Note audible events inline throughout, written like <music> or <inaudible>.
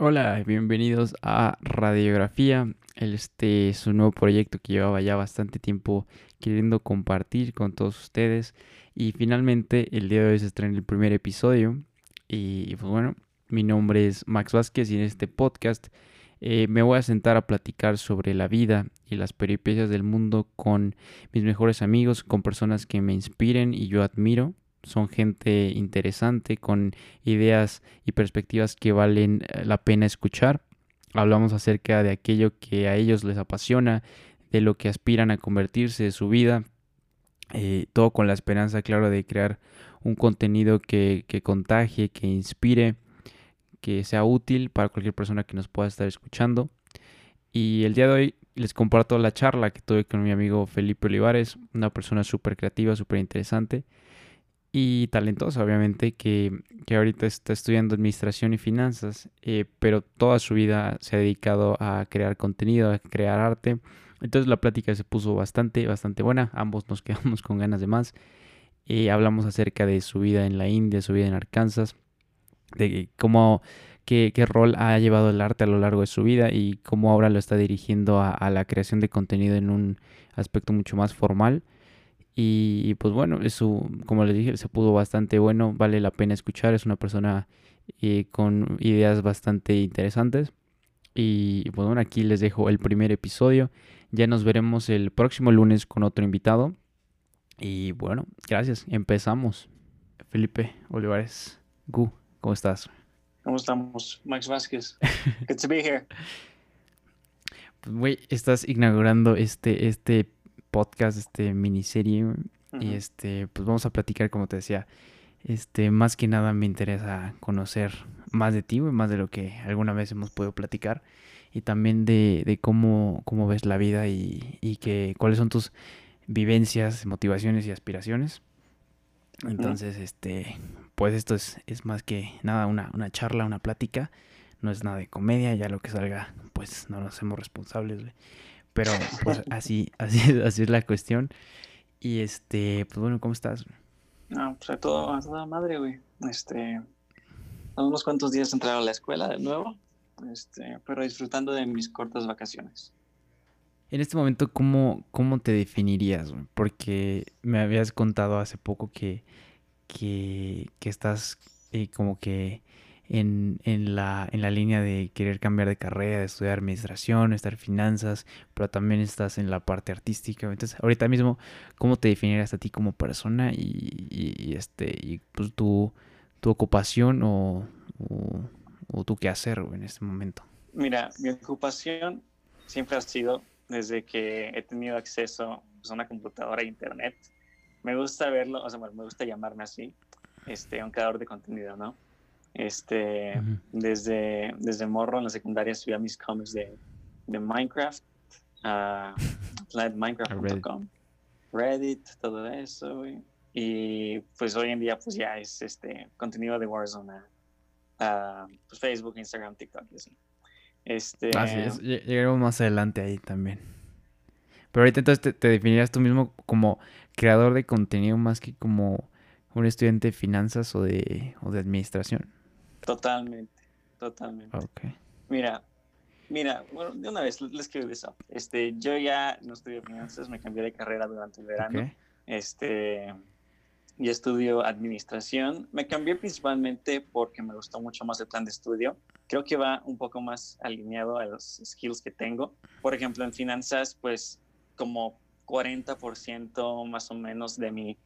Hola, bienvenidos a Radiografía. Este es un nuevo proyecto que llevaba ya bastante tiempo queriendo compartir con todos ustedes. Y finalmente el día de hoy se estrena el primer episodio. Y pues bueno, mi nombre es Max Vázquez y en este podcast eh, me voy a sentar a platicar sobre la vida y las peripecias del mundo con mis mejores amigos, con personas que me inspiren y yo admiro son gente interesante con ideas y perspectivas que valen eh, la pena escuchar. Hablamos acerca de aquello que a ellos les apasiona, de lo que aspiran a convertirse de su vida, eh, todo con la esperanza, claro, de crear un contenido que, que contagie, que inspire, que sea útil para cualquier persona que nos pueda estar escuchando. Y el día de hoy les comparto la charla que tuve con mi amigo Felipe Olivares, una persona súper creativa, súper interesante y talentosa, obviamente, que, ahorita está estudiando administración y finanzas, eh, pero toda su vida se ha dedicado a crear contenido, a crear arte. Entonces la plática se puso bastante, bastante buena. Ambos nos <laughs> quedamos con ganas de más. Eh, hablamos acerca de su vida en la India, su vida en Arkansas, de cómo, qué, qué, rol ha llevado el arte a lo largo de su vida y cómo ahora lo está dirigiendo a la creación de contenido en un aspecto mucho más formal. Y, pues bueno, eso, como les dije, se pudo bastante bueno, vale la pena escuchar, es una persona eh, con ideas bastante interesantes. Y pues bueno, aquí les dejo el primer episodio. Ya nos veremos el próximo lunes con otro invitado. Y bueno, gracias. Empezamos. Felipe Olivares, Gu, ¿cómo estás? ¿Cómo estamos? Max Vázquez. Good to be here. <laughs> Pues, güey, estás inaugurando este, este podcast, este miniserie. Y este, pues vamos a platicar, como te decía. Este, más que nada me interesa conocer más de ti, más de lo que alguna vez hemos podido platicar. Y también de, cómo, cómo ves la vida y, y que cuáles son tus vivencias, motivaciones y aspiraciones. Entonces, este, pues esto es, es más que nada una, una, charla, una plática. No es nada de comedia, ya lo que salga, pues no nos hacemos responsables. Pero pues <laughs> así, así, así es la cuestión. Y este, pues bueno, ¿cómo estás? No, pues a, todo, a toda madre, güey. Este, unos cuantos días entrar a la escuela de nuevo, este, pero disfrutando de mis cortas vacaciones. En este momento, ¿cómo, cómo te definirías? Porque me habías contado hace poco que, que, que estás eh, como que en, en, la, en la línea de querer cambiar de carrera, de estudiar administración, estar finanzas, pero también estás en la parte artística. Entonces, ahorita mismo, ¿cómo te definirías a ti como persona y, este, y pues tu, tu ocupación o, o, tu qué hacer en este momento? Mira, mi ocupación siempre ha sido, desde que he tenido acceso pues, a una computadora e internet, me gusta verlo, o sea, me gusta llamarme así, este, un creador de contenido, ¿no? Este, desde, desde morro en la secundaria subía mis cómics de, de Minecraft, <laughs> uh, planetminecraft.com, Reddit. todo eso, Y pues hoy en día pues ya es este contenido de Warzone, uh, pues Facebook, Instagram, TikTok y así. Este... Así es, llegaremos más adelante ahí también. Pero ahorita entonces te, te definirías tú mismo como creador de contenido más que como un estudiante de finanzas o de, o de administración. Totalmente, totalmente. Okay. Mira, mira, bueno, de una vez les quiero decir Este, yo ya no estudio finanzas, me cambié de carrera durante el verano. Este, y estudio administración. Me cambié principalmente porque me gustó mucho más el plan de estudio. Creo que va un poco más alineado a los skills que tengo. Por ejemplo, en finanzas, pues como 40% más o menos de mi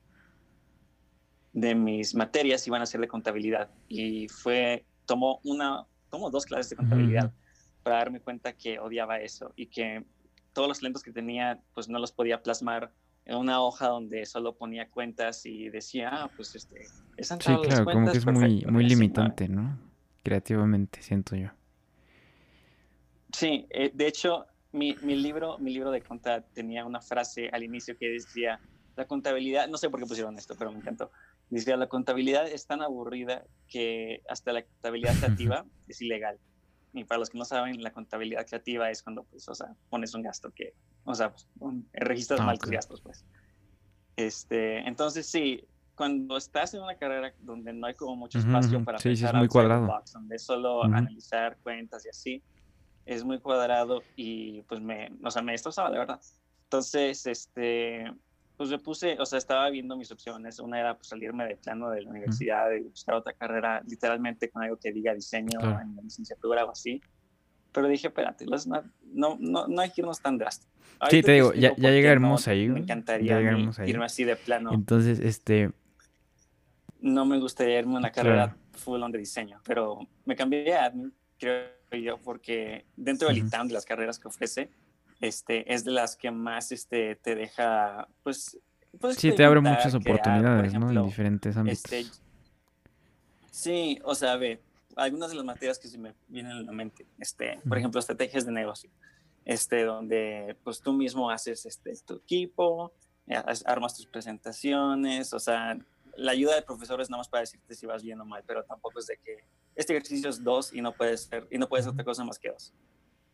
de mis materias iban a ser de contabilidad y fue, tomó una, tomó dos clases de contabilidad para darme cuenta que odiaba eso y que todos los talentos que tenía pues no los podía plasmar en una hoja donde solo ponía cuentas y decía, ah, pues este, es Sí, claro, como que es muy, muy limitante, ¿no? Creativamente, siento yo. Sí, eh, de hecho, mi, mi, libro, mi libro de contabilidad tenía una frase al inicio que decía, la contabilidad, no sé por qué pusieron esto, pero me encantó. Dice, la contabilidad es tan aburrida que hasta la contabilidad creativa <laughs> es ilegal. Y para los que no saben, la contabilidad creativa es cuando, pues, o sea, pones un gasto que, o sea, pues, registras ah, mal tus gastos, pues. Este, entonces, sí, cuando estás en una carrera donde no hay como mucho espacio para sí, pensar sí, es muy cuadrado. Box, donde solo analizar cuentas y así, es muy cuadrado y pues me, o sea, me destrozaba, de verdad. Entonces, este, pues me puse, o sea, estaba viendo mis opciones. Una era pues, salirme de plano de la universidad y buscar otra carrera, literalmente con algo que diga diseño en la licenciatura o así. Pero dije, espérate, no, no, no hay que irnos tan drástico. sí, te digo, ya, ya llegaremos ahí. Me encantaría irme así de plano. Entonces, este... No me gustaría irme a una carrera full on de diseño, pero me cambié a admin, creo yo, porque dentro del ITAM, de las carreras que ofrece, este, es de las que más este, te deja, pues... pues sí, te abre muchas oportunidades, ¿no? En diferentes ámbitos. Este, sí, o sea, ve, algunas de las materias que se me vienen a la mente, este, por ejemplo, estrategias de negocio, este, donde pues tú mismo haces este, tu equipo, eh, armas tus presentaciones, o sea, la ayuda de profesores nada más para decirte si vas bien o mal, pero tampoco es de que este ejercicio es dos y no puedes ser, y no puedes hacer otra cosa más que dos.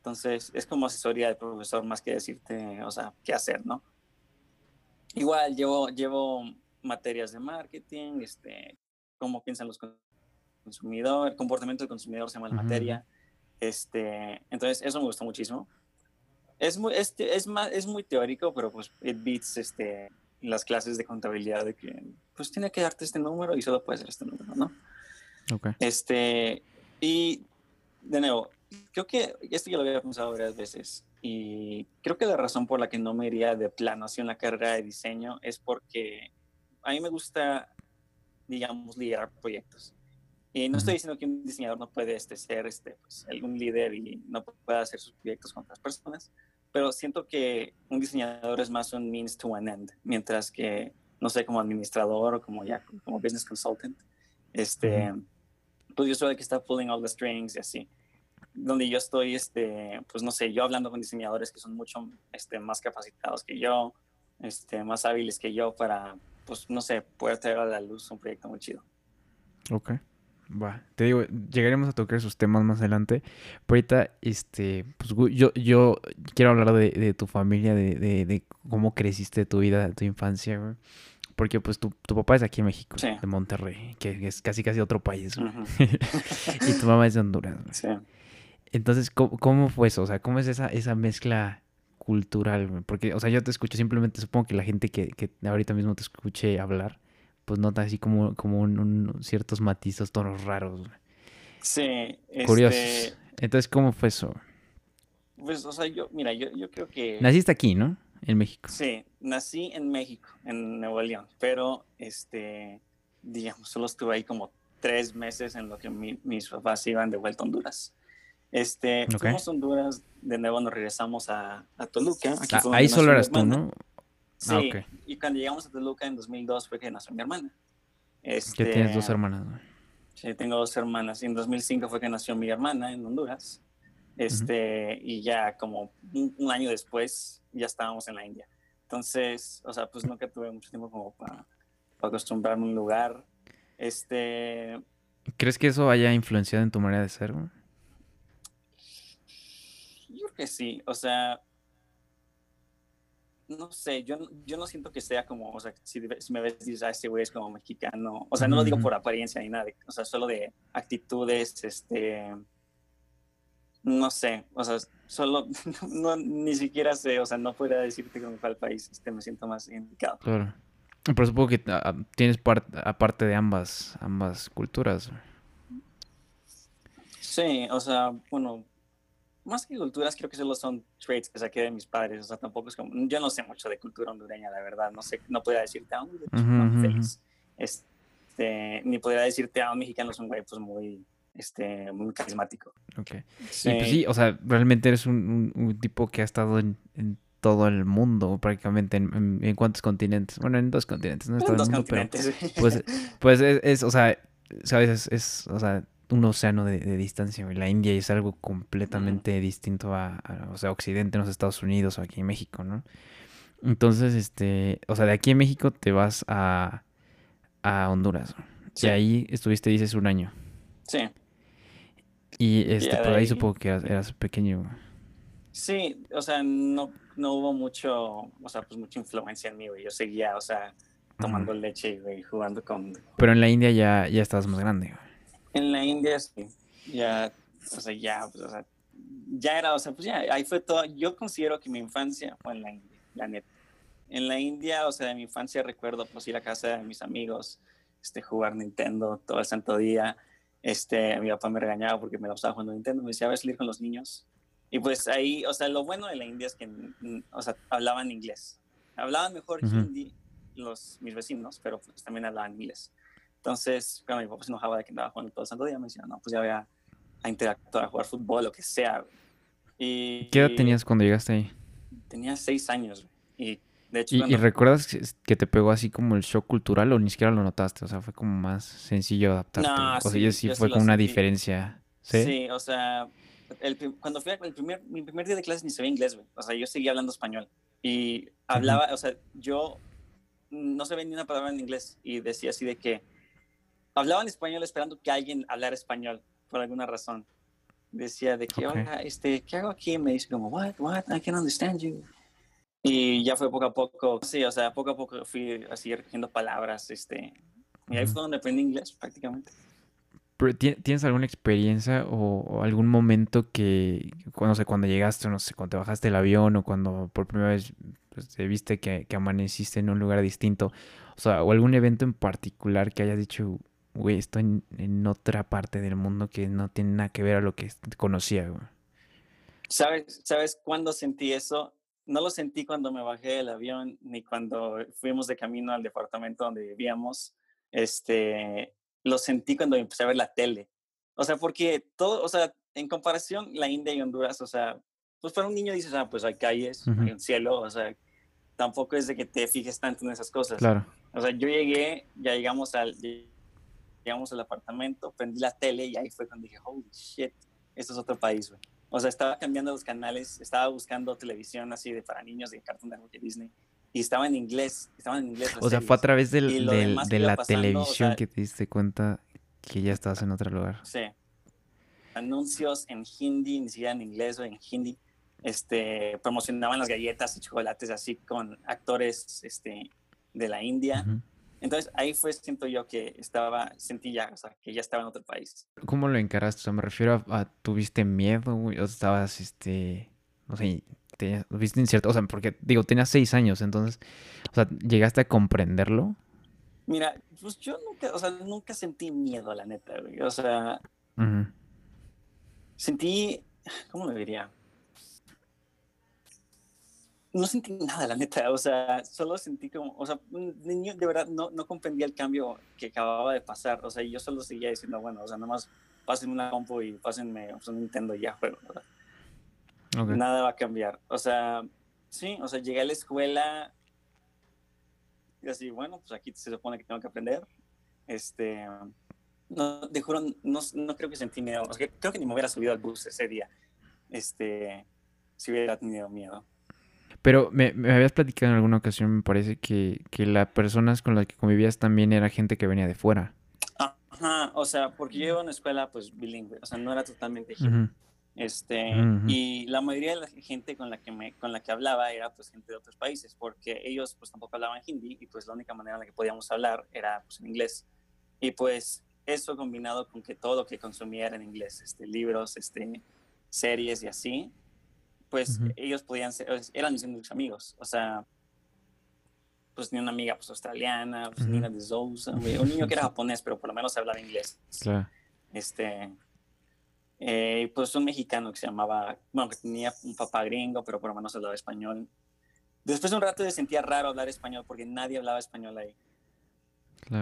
Entonces, es como asesoría del profesor más que decirte, o sea, qué hacer, ¿no? Igual, llevo, llevo materias de marketing, este, cómo piensan los consumidor, el comportamiento del consumidor se llama la materia. Este, entonces, eso me gustó muchísimo. Es muy, este, es, más, es muy teórico, pero pues it beats este, las clases de contabilidad de que pues tiene que darte este número y solo puede ser este número, ¿no? Okay. Este, y de nuevo, creo que esto ya lo había pensado varias veces y creo que la razón por la que no me iría de plano hacia una carrera de diseño es porque a mí me gusta, digamos, liderar proyectos. Y no estoy diciendo que un diseñador no puede este, ser este, pues, algún líder y no pueda hacer sus proyectos con otras personas, pero siento que un diseñador es más un means to an end, mientras que, no sé, como administrador o como ya como business consultant, este, pues yo soy el que está pulling all the strings y así. Donde yo estoy, este, pues no sé, yo hablando con diseñadores que son mucho este, más capacitados que yo, este, más hábiles que yo para, pues no sé, poder traer a la luz un proyecto muy chido. Ok. Va, te digo, llegaremos a tocar esos temas más adelante. Pero ahorita, este, pues yo, yo quiero hablar de, de tu familia, de, de, de, cómo creciste tu vida, tu infancia, güey. Porque pues tu, tu, papá es aquí en México, de Monterrey, que es casi casi otro país, <laughs> y tu mamá es de Honduras. Sí. Entonces, ¿cómo, ¿cómo, fue eso? O sea, ¿cómo es esa, esa mezcla cultural? Porque, o sea, yo te escucho, simplemente supongo que la gente que, que ahorita mismo te escuche hablar, pues nota así como, como un, ciertos matizos, tonos raros. Sí. Curiosos. Este Entonces, ¿cómo fue eso? Pues, o sea, yo, mira, yo, yo creo que... Naciste aquí, ¿no? En México. Sí, nací en México, en Nuevo León, pero, este, digamos, solo estuve ahí como tres meses en lo que mis papás iban de vuelta a Honduras. Este, fuimos a Honduras, de nuevo nos regresamos a, a Toluca. Ah, ahí solo eras tú, ¿no? Sí, ah, y cuando llegamos a Toluca en 2002 fue que nació mi hermana. Este, ¿Qué tienes dos hermanas? Sí, tengo dos hermanas. Y en 2005 fue que nació mi hermana en Honduras. Este, Y ya como un, año después ya estábamos en la India. Entonces, o sea, pues nunca tuve mucho tiempo como para, acostumbrarme a un lugar. Este... ¿Crees que eso haya influenciado en tu manera de ser? Creo que sí. O sea, no sé, yo, yo no siento que sea como, o sea, si, me ves, dices, ah, este güey es como mexicano, o sea, no lo digo por apariencia ni nada, o sea, solo de actitudes, este, no sé, o sea, solo, <laughs> no, ni siquiera sé, o sea, no podría decirte con cuál país este, me siento más indicado. Claro. Pero supongo que ah, tienes parte, aparte de ambas, ambas culturas. Sí, o sea, bueno, más que culturas, creo que solo son traits que saqué de mis padres. O sea, tampoco es como. Yo no sé mucho de cultura hondureña, la verdad. No sé, no podría decirte, a un feliz. Este, ni podría decirte, a un mexicano es un güey, pues muy. Este, muy carismático. Ok. Sí. pues sí, o sea, realmente eres un, un, tipo que ha estado en, en, todo el mundo, prácticamente. En, en, cuántos continentes? Bueno, en dos continentes, ¿no? En dos continentes. pues, pues es, es, o sea, ¿sabes? Es, es o sea, un océano de, distancia. La India es algo completamente distinto a, o sea, Occidente, en los Estados Unidos o aquí en México, ¿no? Entonces, este, o sea, de aquí en México te vas a, a Honduras. Y ahí estuviste, dices, un año. Sí. Y este, por ahí, supongo que eras, pequeño. Sí, o sea, no, no hubo mucho, o sea, pues mucha influencia en mí, güey. Yo seguía, o sea, tomando leche y jugando con... Pero en la India ya, ya estabas más grande. En la India sí, ya, o sea, ya, pues, o sea, ya era, o sea, pues ya, ahí fue todo. Yo considero que mi infancia fue en la India, la neta. En la India, o sea, de mi infancia recuerdo pues ir a casa de mis amigos, este, jugar Nintendo todo el santo día. Este, mi papá me regañaba porque me lo estaba jugando Nintendo, me decía, a salir con los niños. Y pues ahí, o sea, lo bueno de la India es que, o sea, hablaban inglés. Hablaban mejor hindi los, mis vecinos, pero pues también hablaban inglés. Entonces, cuando mi papá se enojaba de que andaba jugando todo el santo día, me decía, no, pues ya voy a, interactuar, a jugar fútbol, lo que sea. Y, ¿Qué edad tenías cuando llegaste ahí? Tenía seis años, y de hecho... ¿Y, recuerdas que te pegó así como el shock cultural o ni siquiera lo notaste? O sea, fue como más sencillo adaptarte. No, o sea, sí, fue como una diferencia. ¿Sí? Sí, o sea, cuando fui el primer, mi primer día de clases ni se ve inglés, güey. O sea, yo seguía hablando español. Y hablaba, o sea, yo no se ni una palabra en inglés y decía así de que hablaba en español esperando que alguien hablara español por alguna razón. Decía de que, oiga, este, ¿qué hago aquí? me dice como, what, what, I can't understand you. Y ya fue poco a poco, sí, o sea, poco a poco fui así recogiendo palabras, este, y ahí fue donde aprendí inglés prácticamente. ¿Tienes alguna experiencia o, algún momento que, no sé, cuando llegaste, no sé, cuando te bajaste del avión o cuando por primera vez pues, te viste que, amaneciste en un lugar distinto? O sea, o algún evento en particular que hayas dicho, güey, estoy en, otra parte del mundo que no tiene nada que ver a lo que conocía, güey. ¿Sabes, ¿Sabes cuándo sentí eso? No lo sentí cuando me bajé del avión ni cuando fuimos de camino al departamento donde vivíamos. Este, lo sentí cuando empecé a ver la tele. O sea, porque todo, o sea, en comparación, la India y Honduras, o sea, pues para un niño dices, ah, pues hay calles, hay un cielo, o sea, tampoco es de que te fijes tanto en esas cosas. Claro. O sea, yo llegué, ya llegamos al, llegamos al apartamento, prendí la tele y ahí fue cuando dije, holy shit, esto es otro país, güey. O sea, estaba cambiando los canales, estaba buscando televisión así de para niños de Cartoon Network y Disney y estaba en inglés, estaba en inglés. O sea, fue a través del, de la televisión que te diste cuenta que ya estabas en otro lugar. Sí. Anuncios en hindi, ni siquiera en inglés o en hindi. Este, promocionaban las galletas y chocolates así con actores este, de la India. Entonces ahí fue, siento yo, que estaba, sentí ya, o sea, que ya estaba en otro país. ¿Cómo lo encaraste? O sea, me refiero a, a ¿tuviste miedo, o estabas, este, no sé, te viste incierto, o sea, porque digo, tenías seis años, entonces, o sea, ¿llegaste a comprenderlo? Mira, pues yo nunca, o sea, nunca sentí miedo, la neta, güey. O sea, sentí, ¿cómo lo diría? No sentí nada, la neta, o sea, solo sentí como, o sea, niño de verdad no, no comprendía el cambio que acababa de pasar, o sea, yo solo seguía diciendo, bueno, o sea, nomás pásenme una compu y pásenme un Nintendo y ya, pero, ¿verdad? Nada va a cambiar. O sea, sí, o sea, llegué a la escuela y así, bueno, pues aquí se supone que tengo que aprender. Este, no, te juro, no, no creo que sentí miedo. O sea, creo que ni me hubiera subido al bus ese día. Este, si hubiera tenido miedo. Pero me, me, habías platicado en alguna ocasión, me parece, que, que las personas con las que convivías también era gente que venía de fuera. Ajá, o sea, porque yo iba a una escuela pues bilingüe, o sea, no era totalmente este, Y la mayoría de la gente con la, que me, con la que hablaba era pues gente de otros países, porque ellos pues tampoco hablaban hindi y pues la única manera en la que podíamos hablar era pues en inglés. Y pues eso combinado con que todo lo que consumía era en inglés, este, libros, este, series y así, pues ellos podían ser, eran mis únicos amigos. O sea, pues ni una amiga pues australiana, pues Nina de Sousa, un niño que era <laughs> japonés, pero por lo menos hablaba inglés. Claro. Este, eh, pues un mexicano que se llamaba, bueno, que tenía un papá gringo, pero por lo menos hablaba español. Después de un rato me sentía raro hablar español porque nadie hablaba español ahí.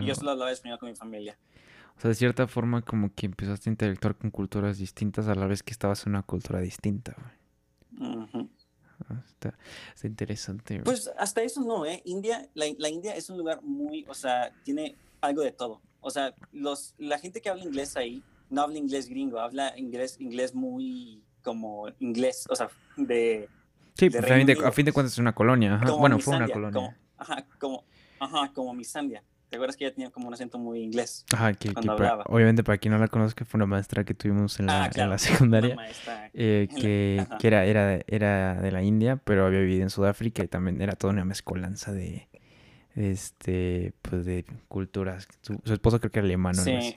Y yo solo hablaba español con mi familia. O sea, de cierta forma como que empezaste a interactuar con culturas distintas a la vez que estabas en una cultura distinta. Ah, está, interesante. Pues hasta eso no, ¿eh? India, la, la, India es un lugar muy, o sea, tiene algo de todo. O sea, los, la gente que habla inglés ahí no habla inglés gringo, habla inglés, inglés muy como inglés, o sea, de... Sí, pues, a, fin de, cuentas es una colonia. Bueno, fue una colonia. Como, ajá, como, ajá, como. ¿Te acuerdas que ella tenía como un acento muy inglés? Ajá, que, obviamente para quien no la conozca fue una maestra que tuvimos en la, ah, en la secundaria, eh, que, que, era, era, era de la India, pero había vivido en Sudáfrica y también era toda una mezcolanza de, este, pues de culturas. Su, esposo creo que era alemán, Sí.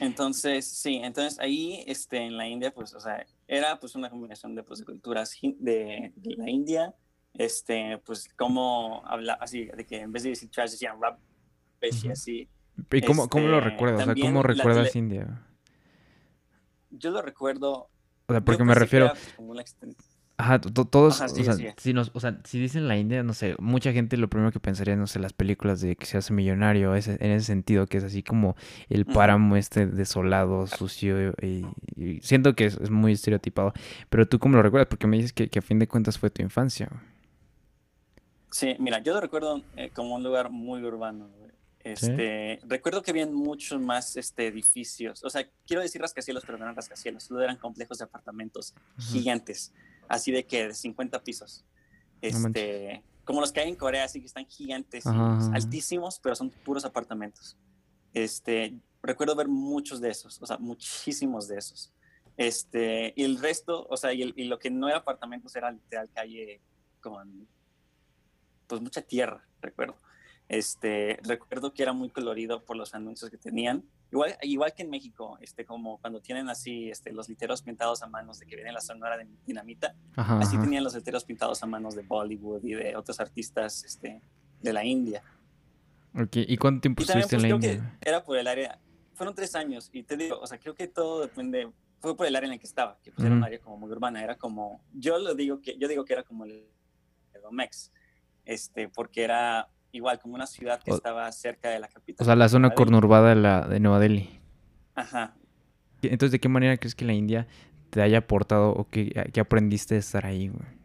Entonces, sí, entonces ahí, este, en la India, pues, o sea, era pues una combinación de, pues, de culturas de, la India, este, pues, como habla así, de que en vez de decir trash decían rap, y así. ¿Y cómo, cómo lo este, recuerdas? O sea, ¿cómo recuerdas India? Yo lo recuerdo... O sea, porque me refiero... Ajá, todos, o, sea, Si nos, o sea, si dicen la India, no sé, mucha gente lo primero que pensaría, no sé, las películas de que se hace millonario, ese, en ese sentido, que es así como el páramo este desolado, sucio, y, siento que es, muy estereotipado. Pero tú cómo lo recuerdas, porque me dices que, a fin de cuentas fue tu infancia. Sí, mira, yo lo recuerdo eh, como un lugar muy urbano. Este, Recuerdo que habían muchos más este, edificios, o sea, quiero decir rascacielos, pero no eran rascacielos, eran complejos de apartamentos gigantes así de que de 50 pisos. Este, como los que hay en Corea, así que están gigantes, altísimos, pero son puros apartamentos. Este, recuerdo ver muchos de esos, o sea, muchísimos de esos. Este, y el resto, o sea, y, y lo que no era apartamentos era literal calle con, pues, mucha tierra, recuerdo. Este, recuerdo que era muy colorido por los anuncios que tenían. Igual, igual que en México, este, como cuando tienen así este, los literos pintados a manos de que viene la sonora de dinamita, así tenían los literos pintados a manos de Bollywood y de otros artistas este, de la India. Okay. ¿Y cuánto tiempo estuviste en pues, la India? Que era por el área, fueron tres años y te digo, o sea, creo que todo depende, fue por el área en el que estaba, que pues, era un área como muy urbana, era como, yo lo digo que, yo digo que era como el, el este, porque era igual como una ciudad que estaba cerca de la capital. O sea, la zona conurbada de, la, de Nueva Delhi. Ajá. Entonces, ¿de qué manera crees que la India te haya aportado o qué, aprendiste de estar ahí, güey?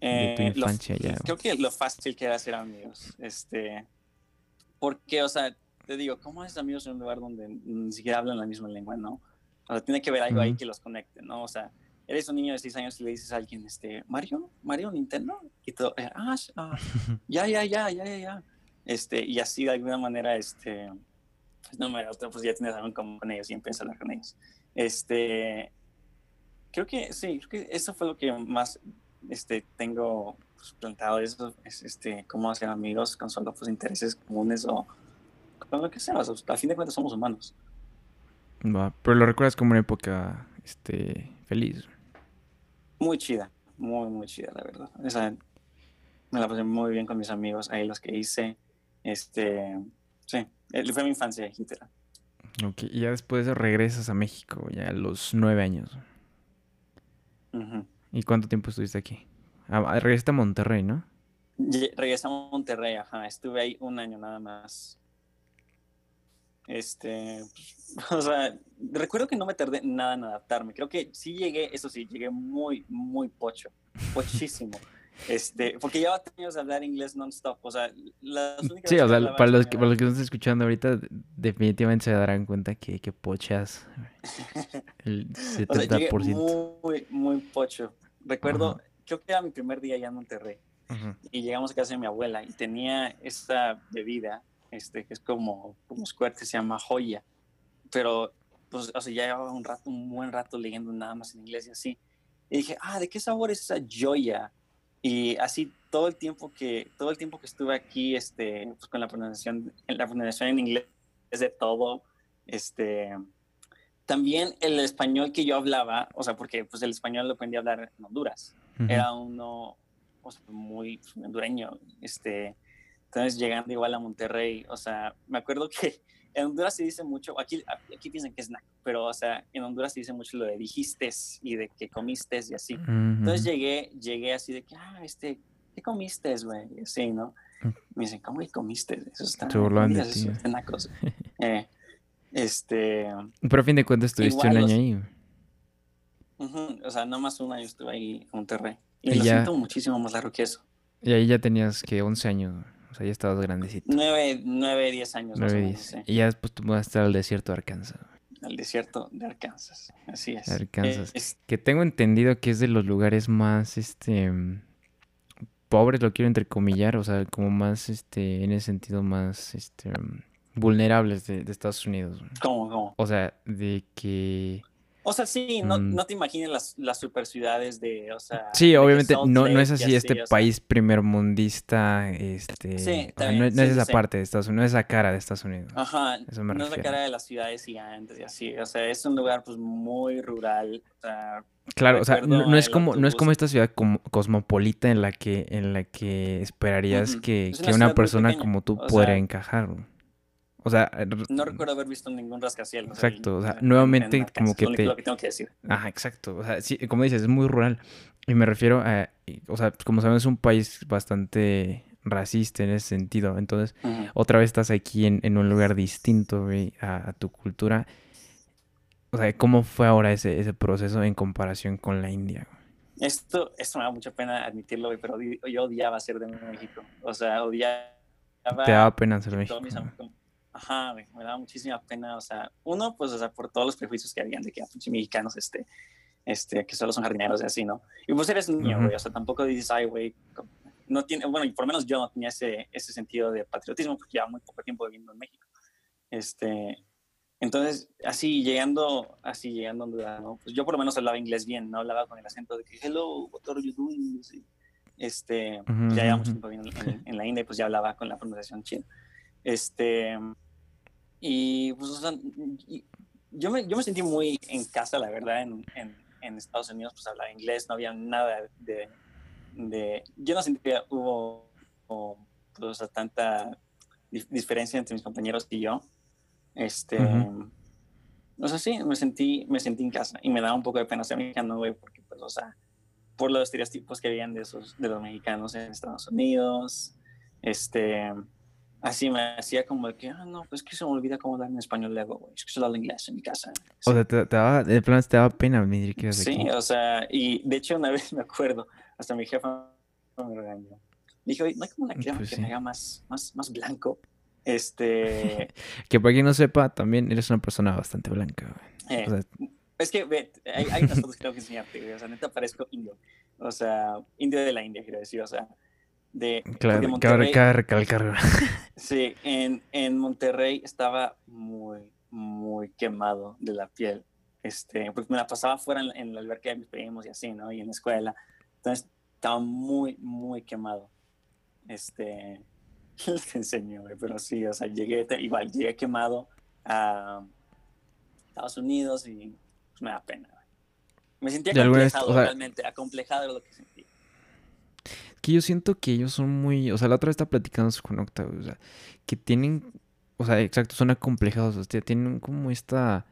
de tu eh, infancia ya. Creo que lo fácil que era hacer amigos. Este, porque, o sea, te digo, ¿cómo haces amigos en un lugar donde ni siquiera hablan la misma lengua, no? O sea, tiene que haber algo ahí que los conecte, ¿no? O sea, eres un niño de 6 años y le dices a alguien, este, Mario, Mario Nintendo, y todo, eh, ah, ah, <laughs> ya, ya, ya, ya, ya, ya. Este, y así de alguna manera, este, pues no me pues ya tienes algo en común con ellos y empiezas a hablar con ellos. Este, creo que sí, creo que eso fue lo que más, este, tengo pues, plantado, eso, es, este, cómo hacer amigos con solo, pues, intereses comunes o con lo que sea, o sea, a fin de cuentas somos humanos. pero lo recuerdas como una época, este, feliz muy chida, muy, muy chida, la verdad. O sea, me la pasé muy bien con mis amigos, ahí los que hice. Este, sí, fue mi infancia, literal. Ok, y ya después regresas a México, ya a los nueve años. ¿Y cuánto tiempo estuviste aquí? Ah, ah, regresaste a Monterrey, ¿no? Regresé a Monterrey, ajá. Estuve ahí un año nada más. Este, <laughs> o sea, recuerdo que no me tardé nada en adaptarme. Creo que sí llegué, eso sí, llegué muy, muy pocho, pochísimo. <laughs> Este, porque llevaba años de hablar inglés non-stop. O sea, las únicas Sí, o sea, para los, que, para los que están escuchando ahorita, definitivamente se darán cuenta que, que pochas <laughs> el 70%. o sea, muy, muy pocho. Recuerdo, creo que era mi primer día allá en Monterrey. Y llegamos a casa de mi abuela y tenía esta bebida este, que es como, como Squirt, que se llama Joya. Pero, pues, o sea, ya llevaba un rato, un buen rato leyendo nada más en inglés y así. Y dije, ah, ¿de qué sabor es esa Joya? Y así todo el tiempo que, todo el tiempo que estuve aquí, este, pues, con la pronunciación, la pronunciación en inglés de todo, este, también el español que yo hablaba, o sea, porque pues el español lo aprendí a hablar en Honduras, era uno o sea, muy hondureño, este, entonces, llegando igual a Monterrey, o sea, me acuerdo que <laughs> en Honduras se dice mucho, aquí, aquí piensan que es naco, pero, o sea, en Honduras se dice mucho lo de dijiste y de que comiste y así. Entonces llegué, llegué así de que, ah, este, ¿qué comiste, güey? Y así, ¿no? Mm. Me dicen, ¿cómo que comiste? Eso está... de ti. <laughs> eh, este... Pero a fin de cuentas estuviste un año ahí. o sea, no más un año estuve ahí en Monterrey. Y, lo siento muchísimo más largo que eso. Y ahí ya tenías que 11 años. O sea, ya estabas grandecito. 9, 9 10 años. 9, 10. Y ya después tú mudaste al desierto de Arkansas. Al desierto de Arkansas, así es. Arkansas. Que tengo entendido que es de los lugares más, este, pobres, lo quiero entrecomillar, o sea, como más, este, en ese sentido más, este, vulnerables de, de Estados Unidos. ¿Cómo, cómo? O sea, de que... O sea, sí, no, mm. no te imagines las, las super ciudades de, o sea... Sí, obviamente no, no es así, este país primermundista, este... Sí, no, es esa parte de Estados Unidos, no es esa cara de Estados Unidos. Ajá, no es la cara de las ciudades gigantes y así, o sea, es un lugar pues muy rural, o sea... Claro, o sea, no, es como, no es como esta ciudad cosmopolita en la que, en la que esperarías que, que una persona como tú pudiera encajar. O sea, no recuerdo haber visto ningún rascacielos. Exacto, o sea, nuevamente como que te... Lo que tengo que decir. Ajá, exacto. O sea, sí, como dices, es muy rural. Y me refiero a, o sea, como sabemos, es un país bastante racista en ese sentido. Entonces, otra vez estás aquí en, en un lugar distinto, güey, a, tu cultura. O sea, ¿cómo fue ahora ese, ese proceso en comparación con la India? Esto, esto me da mucha pena admitirlo, güey, pero yo odiaba ser de México. O sea, odiaba... Te daba pena ser de México. Ajá, me daba muchísima pena, o sea, uno, pues, o sea, por todos los prejuicios que habían de que los mexicanos, este, este, que solo son jardineros y así, ¿no? Y pues eres niño, güey, o sea, tampoco dices, ay, güey, no tiene, bueno, y por lo menos yo no tenía ese, ese sentido de patriotismo porque llevaba muy poco tiempo viviendo en México. Este, entonces, así llegando, así llegando a Honduras, ¿no? Pues yo por lo menos hablaba inglés bien, no hablaba con el acento de que, hello, what are you doing? Este, ya llevamos tiempo viviendo en, en, la India y pues ya hablaba con la pronunciación china. Este, y pues, o sea, yo, me, yo me sentí muy en casa, la verdad, en, en, en Estados Unidos, pues hablaba inglés, no había nada de, de yo no sentía hubo pues, tanta diferencia entre mis compañeros y yo. Este, o sea, sí, me sentí, me sentí en casa y me daba un poco de pena ser mexicano, güey, porque, pues, o sea, por los estereotipos que habían de esos, de los mexicanos en Estados Unidos, este, así me hacía como de que, ah, no, pues que se me olvida cómo hablar en español luego, güey. Es que solo hablo inglés en mi casa. O sea, te, daba, de plan te daba pena venir que Sí, o sea, y de hecho una <laughs> vez me acuerdo, hasta mi jefa me regañó. Dijo, no hay como una crema pues que me haga más, más, más blanco. Este. <laughs> que para quien no sepa, también eres una persona bastante blanca, güey. Eh, es que, ve, hay, hay unas fotos que tengo que enseñarte, güey. O sea, neta parezco indio. O sea, indio de la India, quiero decir. O sea, de, claro, Monterrey. Cabe, recalcar. <laughs> Sí, en, en, Monterrey estaba muy, muy quemado de la piel. Este, porque me la pasaba fuera en, en la alberca de mis primos y así, ¿no? Y en la escuela. Entonces estaba muy, muy quemado. Este, <laughs> les enseño, pero sí, o sea, llegué, igual, llegué quemado a Estados Unidos y pues, me da pena. Me sentía acomplejado, realmente, acomplejado de lo que sentía que yo siento que ellos son muy, o sea, la otra vez estaba platicando con Octavio, o sea, que tienen, o sea, exacto, son acomplejados, o sea, tienen como esta,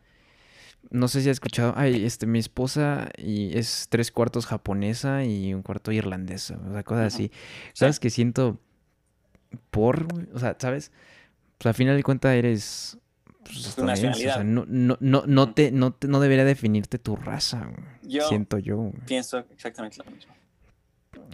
no sé si has escuchado, ay, este, mi esposa y es tres cuartos japonesa y un cuarto irlandesa, o sea, cosas así. ¿Sabes que siento por, o sea, sabes? Pues al final de cuentas eres pues, o sea, no, no, no, no, te, no, te, no debería definirte tu raza, siento yo. Pienso exactamente lo mismo.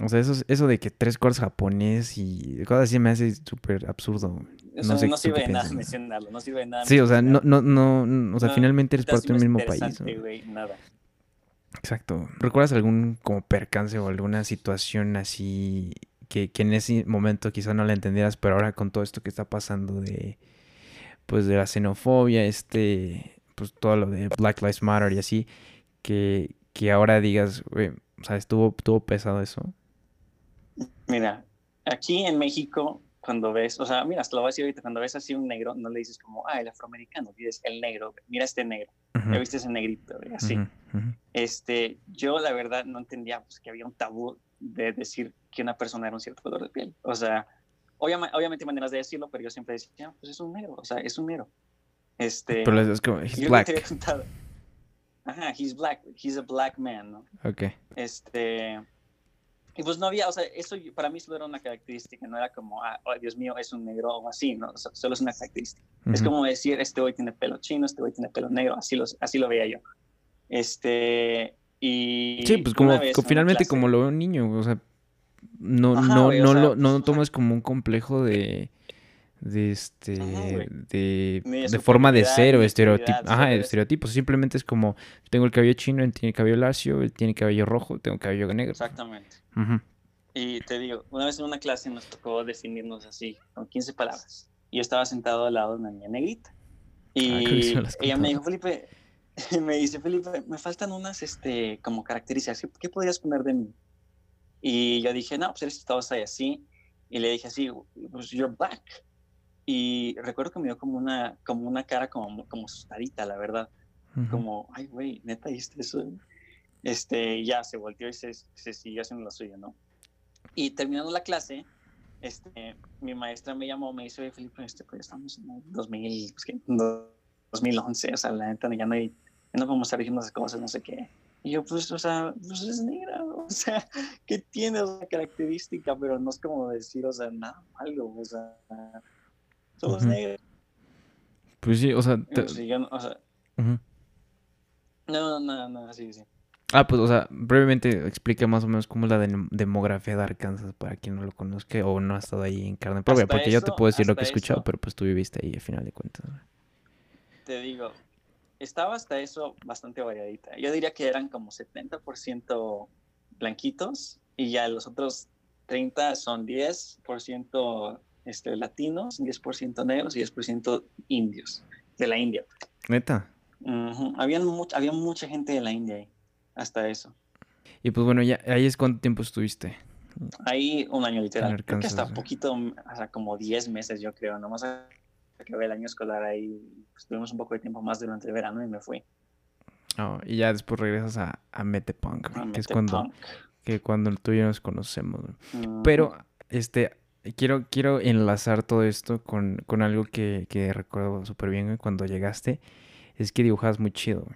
O sea, eso, eso de que tres cuartos japonés y cosas así me hace súper absurdo. no, sé no sirve de nada mencionarlo, no sirve de nada. Sí, o sea, no, no, no, o sea, finalmente eres parte del mismo país. nada. Exacto. ¿Recuerdas algún como percance o alguna situación así que, que en ese momento quizá no la entendieras, pero ahora con todo esto que está pasando de, pues, de la xenofobia, este, pues, todo lo de Black Lives Matter y así, que, que ahora digas, güey, o sea, estuvo, estuvo pesado eso. Mira, aquí en México, cuando ves, o sea, mira, hasta lo voy a decir ahorita, cuando ves así un negro, no le dices como, ah, el afroamericano, dices el negro, mira este negro, ya viste ese negrito, así. Este, yo la verdad no entendía pues, que había un tabú de decir que una persona era un cierto color de piel. O sea, obviamente, obviamente hay maneras de decirlo, pero yo siempre decía, ah, pues es un negro, o sea, es un negro. Este, pero es como, he's black. Ajá, he's black, he's a black man, ¿no? Ok. Este, y pues no había, o sea, eso para mí solo era una característica, no era como, ah, oh, Dios mío, es un negro o así, ¿no? solo es una característica. Es como decir, este hoy tiene pelo chino, este hoy tiene pelo negro, así, los, así lo veía yo. Este, y... Sí, pues como, finalmente como lo ve un niño, o sea, no, no, no, lo, no pues, tomas como un complejo de de este de, de, forma de ser o estereotipo ajá estereotipos. Simplemente es como tengo el cabello chino él tiene el cabello lacio él tiene cabello rojo tengo cabello negro. Exactamente. Y te digo una vez en una clase nos tocó definirnos así con 15 palabras. Y yo estaba sentado al lado de una niña negrita. Y ah, ella me dijo Felipe <laughs> me dice, Felipe, me faltan unas, este, como características, ¿qué, podrías poner de mí? Y yo dije, no, pues eres todo así. Y le dije así, pues you're black. Y recuerdo que me dio como una, como una cara como, como asustadita, la verdad. Como, ay, güey, neta, ¿viste eso? Este, ya se volteó y se, se siguió haciendo lo suyo, ¿no? Y terminando la clase, este, mi maestra me llamó, me dice, Felipe, este, pues estamos en 2000, pues, 2011, o sea, la neta ya no, hay, ya no podemos estar diciendo esas cosas, no sé qué. Y yo, pues, o sea, pues es negra, o sea, ¿qué tiene esa característica? Pero no es como decir, o sea, nada malo, o sea, solo es negra. Pues sí, o sea, o sea no, no, no, sí, sí. Ah, pues, o sea, brevemente explica más o menos cómo es la demografía de Arkansas para quien no lo conozca o no ha estado ahí en carne propia. porque yo te puedo decir lo que he escuchado, pero pues tú viviste ahí al final de cuentas. Te digo, estaba hasta eso bastante variadita. Yo diría que eran como 70% blanquitos y ya los otros 30 son 10% este, latinos, 10% negros y 10% indios, de la India. Neta. había mucha gente de la India ahí hasta eso. Y pues bueno, ya ahí es cuánto tiempo estuviste. Ahí un año literal. creo que hasta poquito, sea, como 10 meses yo creo, nomás acabé el año escolar ahí, estuvimos pues, un poco de tiempo más durante el verano y me fui. Oh, y ya después regresas a, a Metepunk, que es cuando, que cuando tú y yo nos conocemos. Pero, este, quiero, quiero enlazar todo esto con, con algo que, que recuerdo súper bien cuando llegaste, es que dibujabas muy chido.